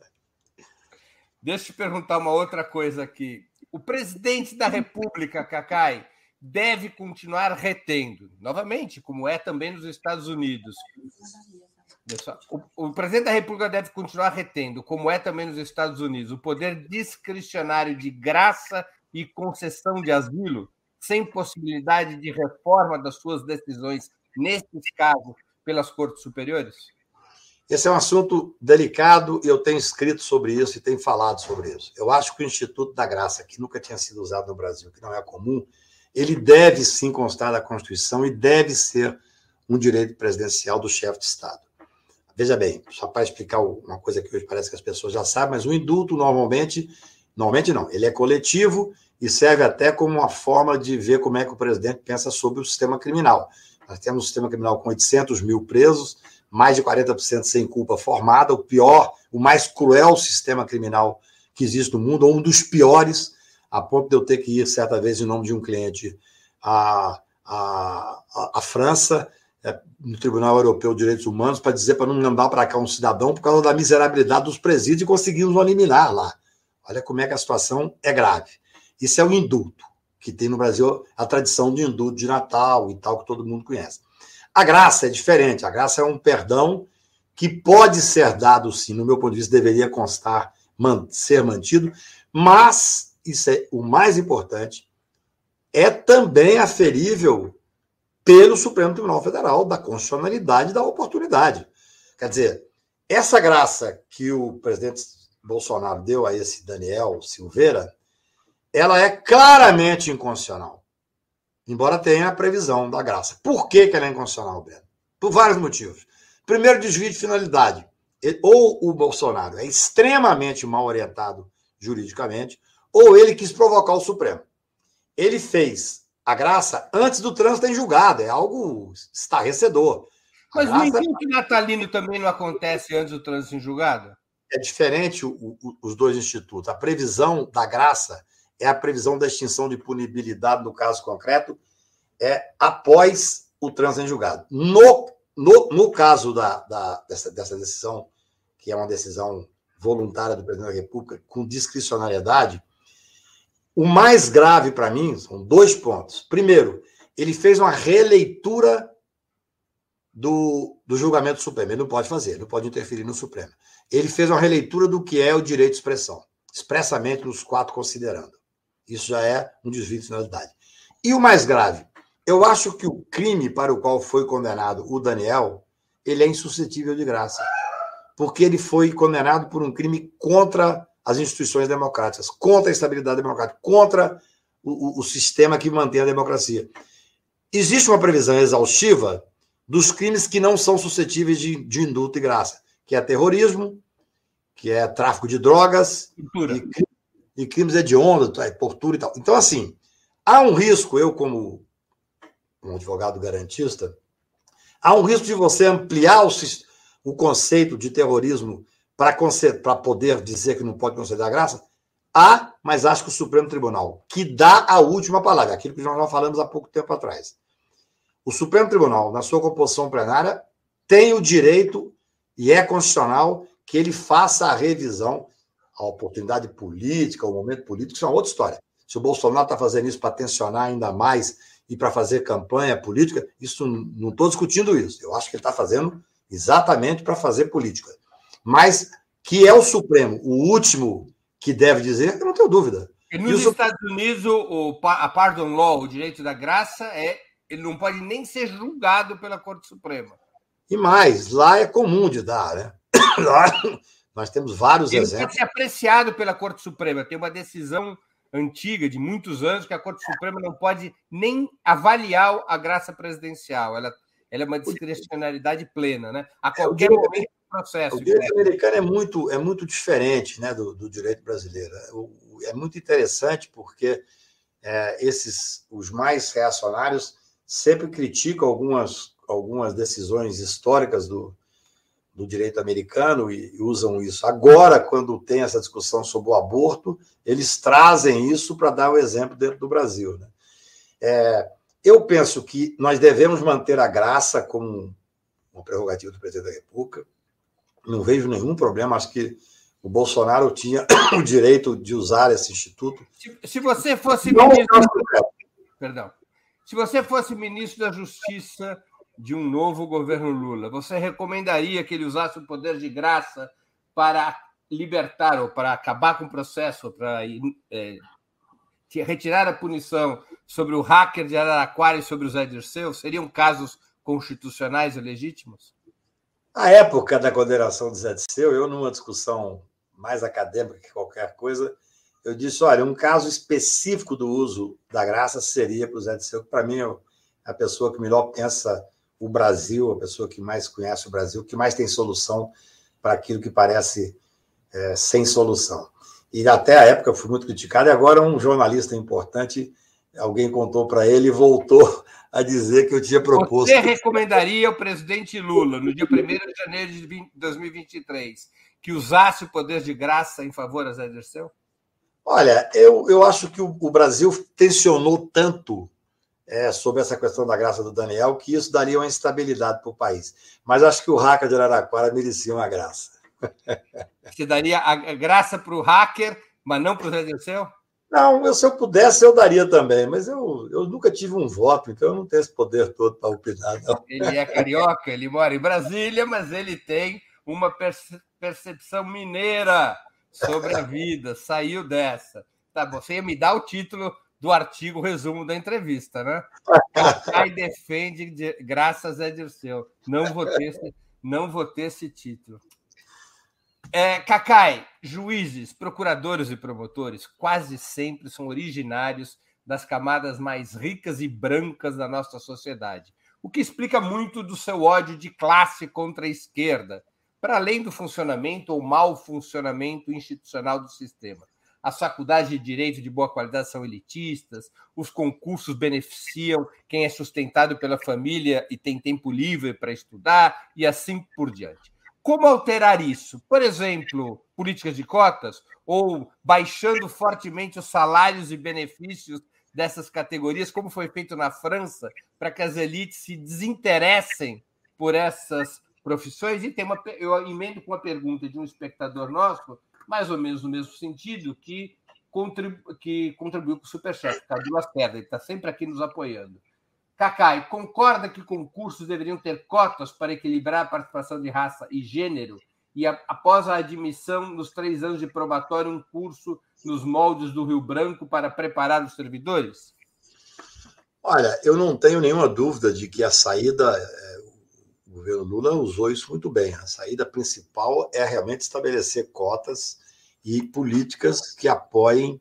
Deixa eu te perguntar uma outra coisa aqui. O presidente da República, Cacai, deve continuar retendo, novamente, como é também nos Estados Unidos, o, o, presidente da República deve continuar retendo, como é também nos Estados Unidos, o poder discricionário de graça e concessão de asilo, sem possibilidade de reforma das suas decisões, nesses casos, pelas cortes superiores? Esse é um assunto delicado e eu tenho escrito sobre isso e tenho falado sobre isso. Eu acho que o Instituto da Graça, que nunca tinha sido usado no Brasil, que não é comum, ele deve sim constar da Constituição e deve ser um direito presidencial do chefe de Estado. Veja bem, só para explicar uma coisa que hoje parece que as pessoas já sabem, mas o indulto normalmente, normalmente não, ele é coletivo e serve até como uma forma de ver como é que o presidente pensa sobre o sistema criminal. Nós temos um sistema criminal com 800 mil presos, mais de 40% sem culpa formada, o pior, o mais cruel sistema criminal que existe no mundo, ou um dos piores, a ponto de eu ter que ir certa vez em nome de um cliente à, à, à França é, no Tribunal Europeu de Direitos Humanos para dizer para não mandar para cá um cidadão por causa da miserabilidade dos presídios e conseguimos eliminar lá. Olha como é que a situação é grave. Isso é o indulto, que tem no Brasil a tradição do indulto de Natal e tal, que todo mundo conhece. A graça é diferente. A graça é um perdão que pode ser dado, sim, no meu ponto de vista, deveria constar, man, ser mantido, mas, isso é o mais importante, é também aferível pelo Supremo Tribunal Federal da constitucionalidade da oportunidade. Quer dizer, essa graça que o presidente Bolsonaro deu a esse Daniel Silveira, ela é claramente inconstitucional. Embora tenha a previsão da graça. Por que, que ela é inconstitucional, Breno? Por vários motivos. Primeiro, desvio de finalidade. Ou o Bolsonaro é extremamente mal orientado juridicamente, ou ele quis provocar o Supremo. Ele fez a graça antes do trânsito em julgado. É algo estarrecedor. Mas graça... o indulto natalino também não acontece antes do trânsito em julgado? É diferente o, o, os dois institutos. A previsão da graça é a previsão da extinção de punibilidade no caso concreto, é após o trânsito em julgado. No, no, no caso da, da, dessa, dessa decisão, que é uma decisão voluntária do presidente da República, com discricionariedade, o mais grave para mim são dois pontos. Primeiro, ele fez uma releitura do, do julgamento Supremo. Ele não pode fazer, não pode interferir no Supremo. Ele fez uma releitura do que é o direito de expressão, expressamente nos quatro considerando. Isso já é um desvio de finalidade. E o mais grave, eu acho que o crime para o qual foi condenado o Daniel, ele é insuscetível de graça. Porque ele foi condenado por um crime contra as instituições democráticas, contra a estabilidade democrática, contra o, o, sistema que mantém a democracia. Existe uma previsão exaustiva dos crimes que não são suscetíveis de, de indulto e graça, que é terrorismo, que é tráfico de drogas e, e, crimes hediondos, é, tortura e tal. Então, assim, há um risco, eu como um advogado garantista, há um risco de você ampliar o, o conceito de terrorismo para poder dizer que não pode conceder a graça? Há, mas acho que o Supremo Tribunal, que dá a última palavra, aquilo que nós falamos há pouco tempo atrás. O Supremo Tribunal, na sua composição plenária, tem o direito, e é constitucional, que ele faça a revisão, a oportunidade política, o momento político, isso é uma outra história. Se o Bolsonaro está fazendo isso para tensionar ainda mais e para fazer campanha política, isso não estou discutindo isso. Eu acho que ele está fazendo exatamente para fazer política mas que é o Supremo, o último que deve dizer, eu não tenho dúvida. E nos e Estados Unidos, o, a pardon law, o direito da graça, é ele não pode nem ser julgado pela Corte Suprema. E mais, lá é comum de dar, né? Lá nós temos vários ele exemplos. Pode ser apreciado pela Corte Suprema. Tem uma decisão antiga, de muitos anos, que a Corte Suprema não pode nem avaliar a graça presidencial. Ela, ela é uma discrecionalidade plena, né? A qualquer momento processo. O direito americano é muito, é muito diferente né, do, do direito brasileiro. É muito interessante porque é, esses os mais reacionários sempre criticam algumas, algumas decisões históricas do, do direito americano e, e usam isso. Agora, quando tem essa discussão sobre o aborto, eles trazem isso para dar o um exemplo dentro do Brasil. Né? É, eu penso que nós devemos manter a graça como uma prerrogativa do presidente da República não vejo nenhum problema. Acho que o Bolsonaro tinha o direito de usar esse instituto. Se, se você fosse não ministro. Perdão. Se você fosse ministro da Justiça de um novo governo Lula, você recomendaria que ele usasse o poder de graça para libertar ou para acabar com o processo, para é, retirar a punição sobre o hacker de Araraquara e sobre o Zé Dirceu? Seriam casos constitucionais e legítimos? A época da condenação de Zé Disseu, eu, numa discussão mais acadêmica que qualquer coisa, eu disse: olha, um caso específico do uso da graça seria para o Zé Disseu, que para mim é a pessoa que melhor pensa o Brasil, a pessoa que mais conhece o Brasil, que mais tem solução para aquilo que parece é, sem solução. E até a época fui muito criticado, e agora um jornalista importante, alguém contou para ele e voltou a dizer que eu tinha proposto. Você recomendaria ao presidente Lula, no dia 1 de janeiro de 2023, que usasse o poder de graça em favor a Zé Dirceu? Olha, eu, eu acho que o, o Brasil tensionou tanto é, sobre essa questão da graça do Daniel que isso daria uma instabilidade para o país. Mas acho que o hacker de Araraquara merecia uma graça. Você daria a graça para o hacker, mas não para o Zé Dirceu? Não, eu, se eu pudesse, eu daria também, mas eu, eu nunca tive um voto, então eu não tenho esse poder todo para opinar. Não. Ele é carioca, ele mora em Brasília, mas ele tem uma percepção mineira sobre a vida, saiu dessa. Tá bom, você ia me dar o título do artigo resumo da entrevista, né? Cacai defende de, graças a. Não vou ter esse, não vou ter esse título. É, Cacai, juízes, procuradores e promotores quase sempre são originários das camadas mais ricas e brancas da nossa sociedade, o que explica muito do seu ódio de classe contra a esquerda, para além do funcionamento ou mau funcionamento institucional do sistema. As faculdades de direito de boa qualidade são elitistas, os concursos beneficiam quem é sustentado pela família e tem tempo livre para estudar, e assim por diante. Como alterar isso? Por exemplo, políticas de cotas ou baixando fortemente os salários e benefícios dessas categorias, como foi feito na França, para que as elites se desinteressem por essas profissões. E tem uma, eu emendo com uma pergunta de um espectador nosso, mais ou menos no mesmo sentido, que, contribu, que contribuiu com o Superchat, Cadu Lacerda, ele está sempre aqui nos apoiando. Cacai, concorda que concursos deveriam ter cotas para equilibrar a participação de raça e gênero? E a, após a admissão, nos três anos de probatório, um curso nos moldes do Rio Branco para preparar os servidores? Olha, eu não tenho nenhuma dúvida de que a saída, é, o governo Lula usou isso muito bem. A saída principal é realmente estabelecer cotas e políticas que apoiem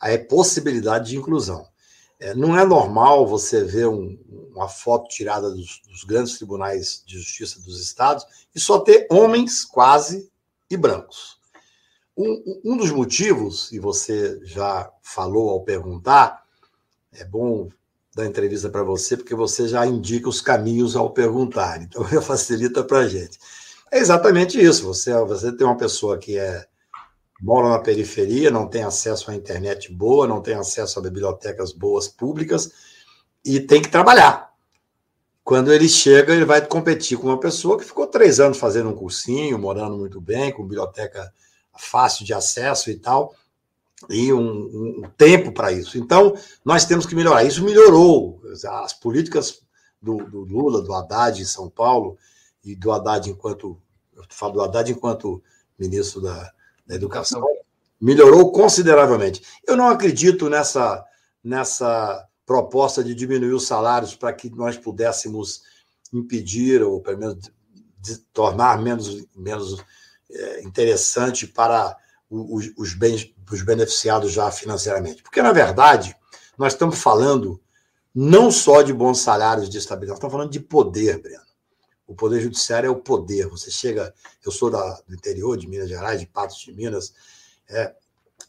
a possibilidade de inclusão. É, não é normal você ver um, uma foto tirada dos, dos, grandes tribunais de justiça dos estados e só ter homens quase e brancos. Um, um dos motivos, e você já falou ao perguntar, é bom dar entrevista para você, porque você já indica os caminhos ao perguntar, então facilita para a gente. É exatamente isso. Você, você tem uma pessoa que é mora na periferia, não tem acesso à internet boa, não tem acesso a bibliotecas boas públicas e tem que trabalhar. Quando ele chega, ele vai competir com uma pessoa que ficou três anos fazendo um cursinho, morando muito bem, com biblioteca fácil de acesso e tal, e um, um tempo para isso. Então, nós temos que melhorar. Isso melhorou. As políticas do, do Lula, do Haddad em São Paulo, e do Haddad enquanto. Eu falo do Haddad enquanto ministro da, da educação melhorou consideravelmente. Eu não acredito nessa, nessa proposta de diminuir os salários para que nós pudéssemos impedir, ou pelo menos tornar menos, menos é, interessante para os, os, bens, os beneficiados já financeiramente. Porque, na verdade, nós estamos falando não só de bons salários de estabilidade, estamos falando de poder, Breno. O poder judiciário é o poder. Você chega, eu sou da, do interior de Minas Gerais, de Patos de Minas. É,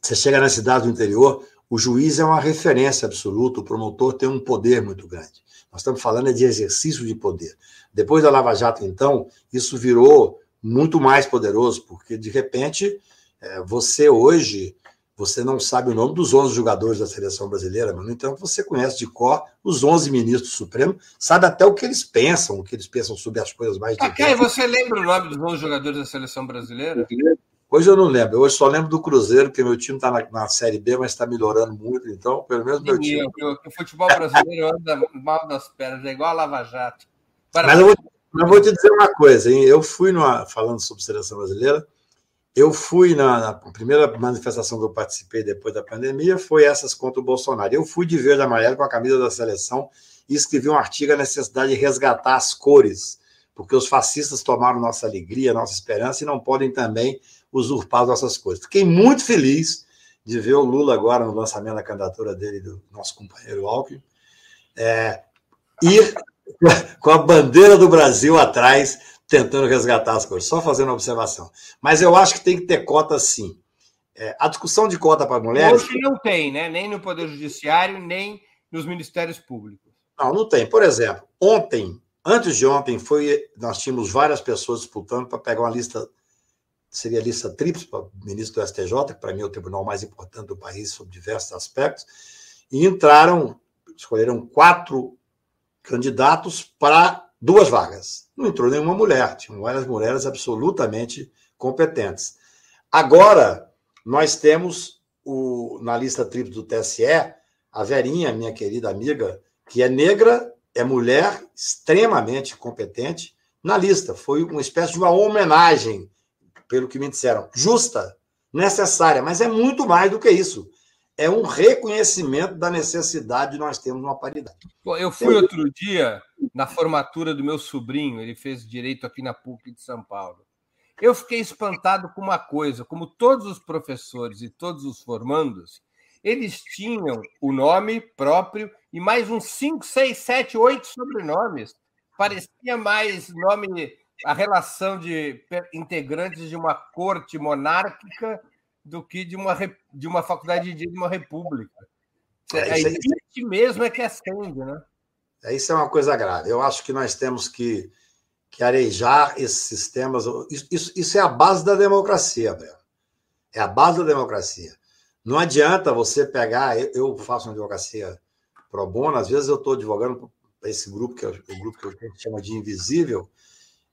você chega na cidade do interior, o juiz é uma referência absoluta, o promotor tem um poder muito grande. Nós estamos falando de exercício de poder. Depois da Lava Jato, então, isso virou muito mais poderoso, porque de repente é, você hoje você não sabe o nome dos 11 jogadores da seleção brasileira, mas, no entanto, você conhece de cor os 11 ministros supremos, sabe até o que eles pensam, o que eles pensam sobre as coisas mais ah, diversas. você lembra o nome dos 11 jogadores da seleção brasileira? Hoje eu não lembro, hoje só lembro do Cruzeiro, porque meu time está na, na, Série B, mas está melhorando muito, então, pelo menos meu time. O, futebol brasileiro anda mal das pernas, é igual a Lava Jato. Mas eu vou, eu vou te dizer uma coisa, hein? eu fui numa, falando sobre seleção brasileira, eu fui na, na, primeira manifestação que eu participei depois da pandemia, foi essas contra o Bolsonaro. Eu fui de verde e amarelo com a camisa da seleção e escrevi um artigo a necessidade de resgatar as cores, porque os fascistas tomaram nossa alegria, nossa esperança e não podem também usurpar nossas cores. Fiquei muito feliz de ver o Lula agora no lançamento da candidatura dele, do nosso companheiro Alckmin, é, ir com a bandeira do Brasil atrás tentando resgatar as coisas, só fazendo uma observação. Mas eu acho que tem que ter cota sim. É, a discussão de cota para mulheres. Hoje não tem, né? Nem no Poder Judiciário, nem nos ministérios públicos. Não, não tem. Por exemplo, ontem, antes de ontem, foi, nós tínhamos várias pessoas disputando para pegar uma lista, seria a lista tríplice para o ministro do STJ, que para mim é o tribunal mais importante do país sobre diversos aspectos, e entraram, escolheram quatro candidatos para duas vagas. Não entrou nenhuma mulher, tinham várias mulheres absolutamente competentes. Agora, nós temos o, na lista tripla do TSE a Verinha, minha querida amiga, que é negra, é mulher, extremamente competente, na lista. Foi uma espécie de uma homenagem, pelo que me disseram. Justa, necessária, mas é muito mais do que isso é um reconhecimento da necessidade de nós termos uma paridade. Eu fui outro dia na formatura do meu sobrinho, ele fez direito aqui na PUC de São Paulo. Eu fiquei espantado com uma coisa, como todos os professores e todos os formandos, eles tinham o nome próprio e mais uns 5, 6, 7, 8 sobrenomes. Parecia mais nome, a relação de integrantes de uma corte monárquica do que de uma, de uma faculdade de uma república. É, elite mesmo é que acende, né? É, isso é uma coisa grave. Eu acho que nós temos que que arejar esses sistemas. Isso, isso, isso é a base da democracia, Breno. É a base da democracia. Não adianta você pegar. Eu faço uma advocacia pro bono, às vezes eu estou advogando para esse grupo, que é o grupo que a gente chama de invisível,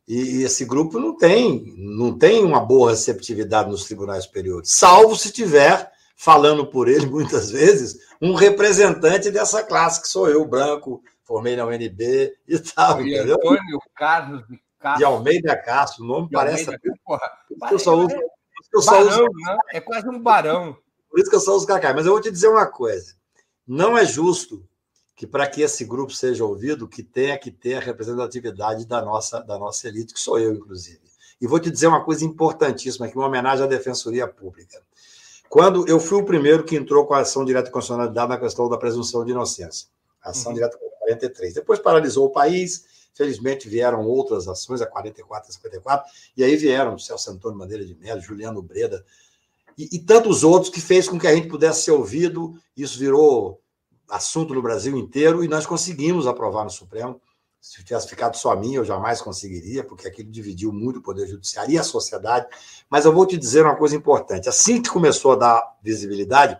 e esse grupo não tem, não tem uma boa receptividade nos tribunais superiores, salvo se tiver falando por ele muitas vezes um representante dessa classe que sou eu, branco, formei na UNB e tal. E entendeu? Antônio Carlos de Castro. De Almeida Castro, o nome de parece. Almeida, porra, eu só uso, eu só barão, uso... Né? É quase um barão. Por isso que eu só uso cacai. Mas eu vou te dizer uma coisa: não é justo que para que esse grupo seja ouvido, que tenha que ter a representatividade da nossa, da nossa elite, que sou eu, inclusive. E vou te dizer uma coisa importantíssima, aqui, uma homenagem à Defensoria Pública. Quando eu fui o primeiro que entrou com a ação direta de constitucionalidade na questão da presunção de inocência, ação uhum. direta 43. Depois paralisou o país, felizmente vieram outras ações, a 44 a 54, e aí vieram Celso Antônio Madeira de Mello, Juliano Breda, e, e tantos outros que fez com que a gente pudesse ser ouvido, isso virou assunto no Brasil inteiro, e nós conseguimos aprovar no Supremo. Se tivesse ficado só a mim, eu jamais conseguiria, porque aquilo dividiu muito o Poder Judiciário e a sociedade. Mas eu vou te dizer uma coisa importante. Assim que começou a dar visibilidade,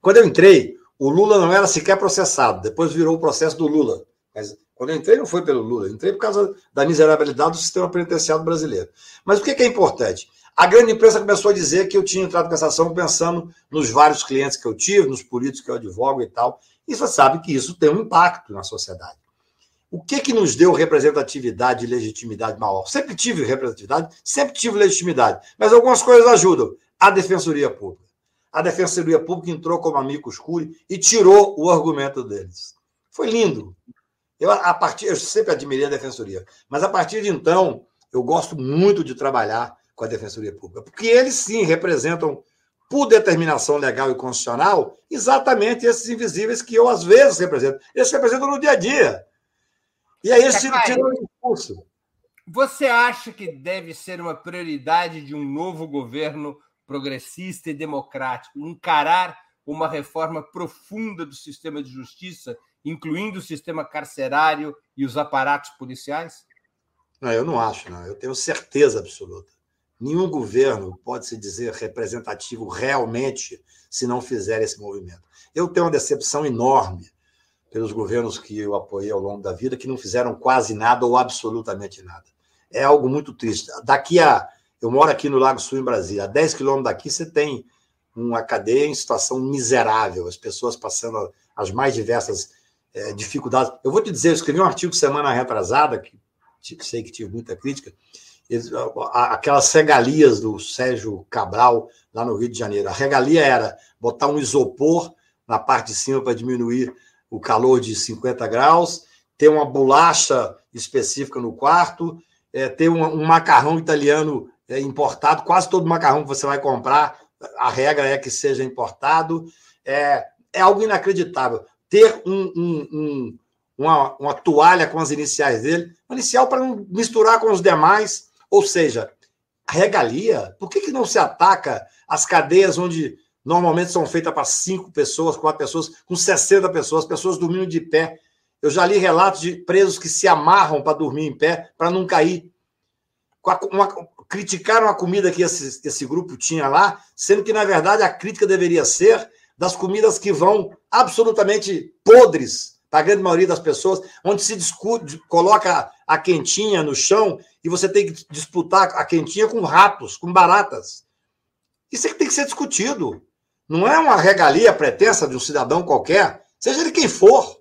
quando eu entrei, o Lula não era sequer processado, depois virou o processo do Lula. Mas quando eu entrei, não foi pelo Lula, eu entrei por causa da miserabilidade do sistema penitenciário brasileiro. Mas o que é importante? A grande imprensa começou a dizer que eu tinha entrado com essa ação pensando nos vários clientes que eu tive, nos políticos que eu advogo e tal. E você sabe que isso tem um impacto na sociedade. O que, que nos deu representatividade e legitimidade maior? Sempre tive representatividade, sempre tive legitimidade, mas algumas coisas ajudam. A Defensoria Pública. A Defensoria Pública entrou como amigo escuro e tirou o argumento deles. Foi lindo. Eu, a partir, eu sempre admirei a Defensoria, mas a partir de então, eu gosto muito de trabalhar com a Defensoria Pública, porque eles sim representam, por determinação legal e constitucional, exatamente esses invisíveis que eu às vezes represento. Eles representam no dia a dia. E aí eles tiram o discurso. Você acha que deve ser uma prioridade de um novo governo progressista e democrático encarar uma reforma profunda do sistema de justiça, incluindo o sistema carcerário e os aparatos policiais? Não, eu não acho, não. Eu tenho certeza absoluta. Nenhum governo pode se dizer representativo realmente se não fizer esse movimento. Eu tenho uma decepção enorme pelos governos que eu apoiei ao longo da vida, que não fizeram quase nada ou absolutamente nada. É algo muito triste. Daqui a. Eu moro aqui no Lago Sul, em Brasília. A 10 quilômetros daqui, você tem uma cadeia em situação miserável, as pessoas passando as mais diversas é, dificuldades. Eu vou te dizer, eu escrevi um artigo semana retrasada, que sei que tive muita crítica, aquelas regalias do Sérgio Cabral, lá no Rio de Janeiro. A regalia era botar um isopor na parte de cima para diminuir o calor de 50 graus, ter uma bolacha específica no quarto, é, ter um, um, macarrão italiano é, importado, quase todo macarrão que você vai comprar, a regra é que seja importado. É, é algo inacreditável. Ter um, um, uma, uma toalha com as iniciais dele, uma inicial para não misturar com os demais, ou seja, regalia, por que, que não se ataca as cadeias onde Normalmente são feitas para cinco pessoas, quatro pessoas, com 60 pessoas, pessoas dormindo de pé. Eu já li relatos de presos que se amarram para dormir em pé, para não cair. Uma, criticaram a comida que esse, esse grupo tinha lá, sendo que, na verdade, a crítica deveria ser das comidas que vão absolutamente podres para a grande maioria das pessoas, onde se discute, coloca a quentinha no chão e você tem que disputar a quentinha com ratos, com baratas. Isso é que tem que ser discutido. Não é uma regalia pretensa de um cidadão qualquer, seja ele quem for.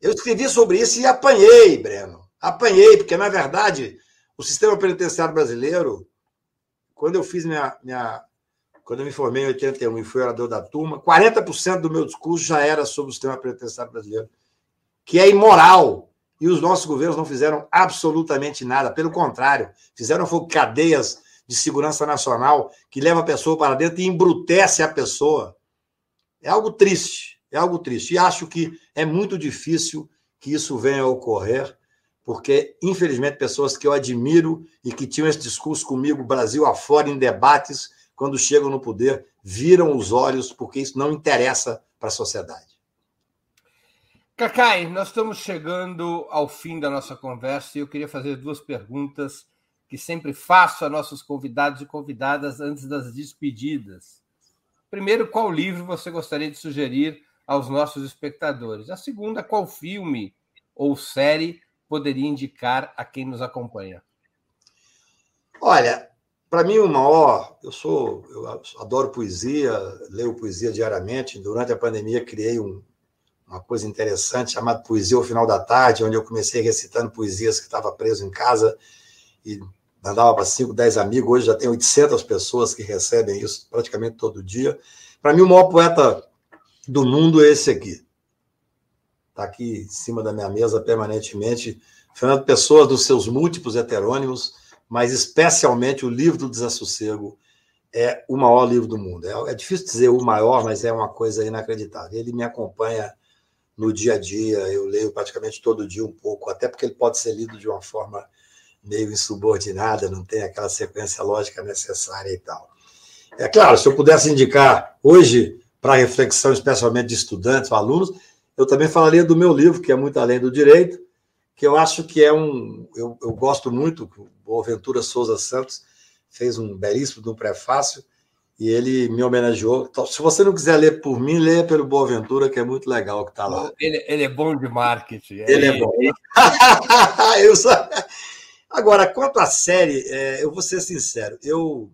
Eu escrevi sobre isso e apanhei, Breno. Apanhei, porque, na verdade, o sistema penitenciário brasileiro, quando eu fiz minha. minha quando eu me formei em 81 e fui orador da turma, 40% do meu discurso já era sobre o sistema penitenciário brasileiro, que é imoral. E os nossos governos não fizeram absolutamente nada. Pelo contrário, fizeram cadeias de segurança nacional que leva a pessoa para dentro e embrutece a pessoa. É algo triste, é algo triste. E acho que é muito difícil que isso venha a ocorrer, porque, infelizmente, pessoas que eu admiro e que tinham esse discurso comigo, Brasil afora, em debates, quando chegam no poder, viram os olhos, porque isso não interessa para a sociedade. Cacai, nós estamos chegando ao fim da nossa conversa e eu queria fazer duas perguntas que sempre faço a nossos convidados e convidadas antes das despedidas. Primeiro, qual livro você gostaria de sugerir aos nossos espectadores? A segunda, qual filme ou série poderia indicar a quem nos acompanha? Olha, para mim o maior, eu sou, eu adoro poesia, leio poesia diariamente. Durante a pandemia criei um, uma coisa interessante chamada Poesia ao Final da Tarde, onde eu comecei recitando poesias que estava preso em casa e mandava para 5, 10 amigos. Hoje já tem 800 pessoas que recebem isso praticamente todo dia. Para mim, o maior poeta do mundo é esse aqui. Está aqui em cima da minha mesa permanentemente. Fernando Pessoa, dos seus múltiplos heterônimos, mas especialmente o livro do Desassossego, é o maior livro do mundo. É, é difícil dizer o maior, mas é uma coisa inacreditável. Ele me acompanha no dia a dia, eu leio praticamente todo dia um pouco, até porque ele pode ser lido de uma forma meio insubordinada, não tem aquela sequência lógica necessária e tal. É claro, se eu pudesse indicar hoje para reflexão, especialmente de estudantes, alunos, eu também falaria do meu livro, que é muito além do direito, que eu acho que é um. Eu, eu gosto muito, Boaventura Souza Santos fez um belíssimo um prefácio, e ele me homenageou. Então, se você não quiser ler por mim, leia pelo Boaventura, que é muito legal que está lá. Ele, ele, é bom de marketing. Ele é, é bom. eu só... Agora, quanto à série, é, eu vou ser sincero, eu,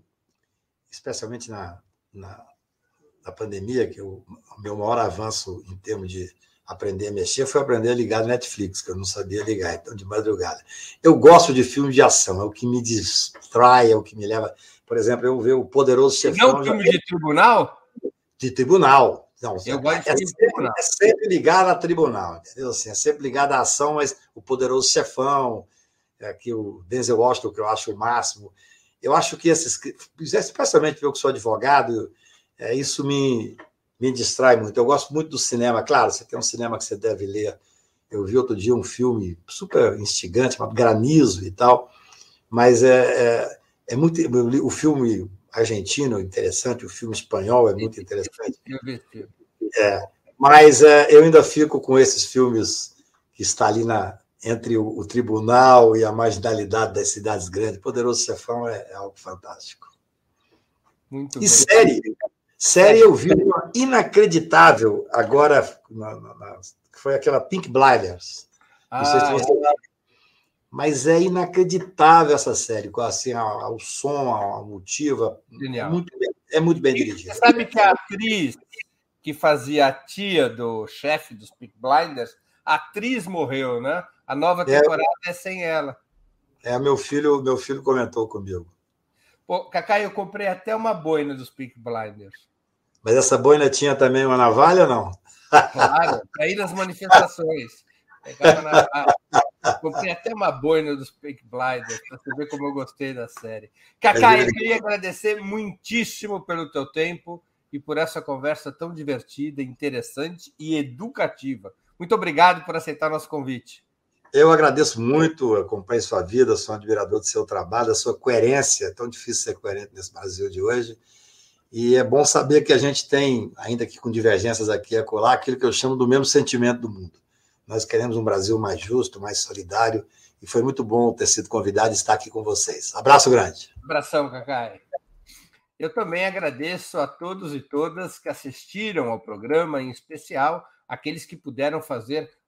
especialmente na, na, na pandemia, que o meu maior avanço em termos de aprender a mexer foi aprender a ligar Netflix, que eu não sabia ligar, então de madrugada. Eu gosto de filmes de ação, é o que me distrai, é o que me leva por exemplo, eu ver o Poderoso Chefão. Não filme de tribunal? De tribunal. Não, eu gosto é, sempre, é sempre ligado a tribunal, entendeu? Assim, é sempre ligado à ação, mas o Poderoso Chefão, é, que o Denzel Washington, que eu acho o máximo. Eu acho que esses, especialmente eu que sou advogado, é, isso me, me distrai muito. Eu gosto muito do cinema, claro, você tem um cinema que você deve ler. Eu vi outro dia um filme super instigante, chamado Granizo e tal, mas é, é é muito o filme argentino é interessante, o filme espanhol é muito interessante. É, mas é, eu ainda fico com esses filmes que está ali na entre o, o tribunal e a marginalidade das cidades grandes. Poderoso Cefão é, é algo fantástico. Muito e bem. série, série eu vi uma inacreditável agora, na, na, na, foi aquela Pink Blinders. Ah, Não sei se você é. Mas é inacreditável essa série, com assim, o som, a motiva. Genial. Muito bem, é muito bem dirigida. Você sabe que a atriz que fazia a tia do chefe dos Peak Blinders, a atriz morreu, né? A nova é. temporada é, é sem ela. É, meu filho, meu filho comentou comigo. Pô, Cacá, eu comprei até uma boina dos Peak Blinders. Mas essa boina tinha também uma navalha ou não? Claro, aí nas manifestações. Na... Comprei até uma boina dos Fake Blinders para você ver como eu gostei da série. Cacá, eu queria agradecer muitíssimo pelo teu tempo e por essa conversa tão divertida, interessante e educativa. Muito obrigado por aceitar nosso convite. Eu agradeço muito, acompanho sua vida, sou um admirador do seu trabalho, da sua coerência. É tão difícil ser coerente nesse Brasil de hoje. E é bom saber que a gente tem, ainda que com divergências aqui e acolá, aquilo que eu chamo do mesmo sentimento do mundo. Nós queremos um Brasil mais justo, mais solidário, e foi muito bom ter sido convidado e estar aqui com vocês. Abraço grande. Abração, Cacai. Eu também agradeço a todos e todas que assistiram ao programa, em especial aqueles que puderam fazer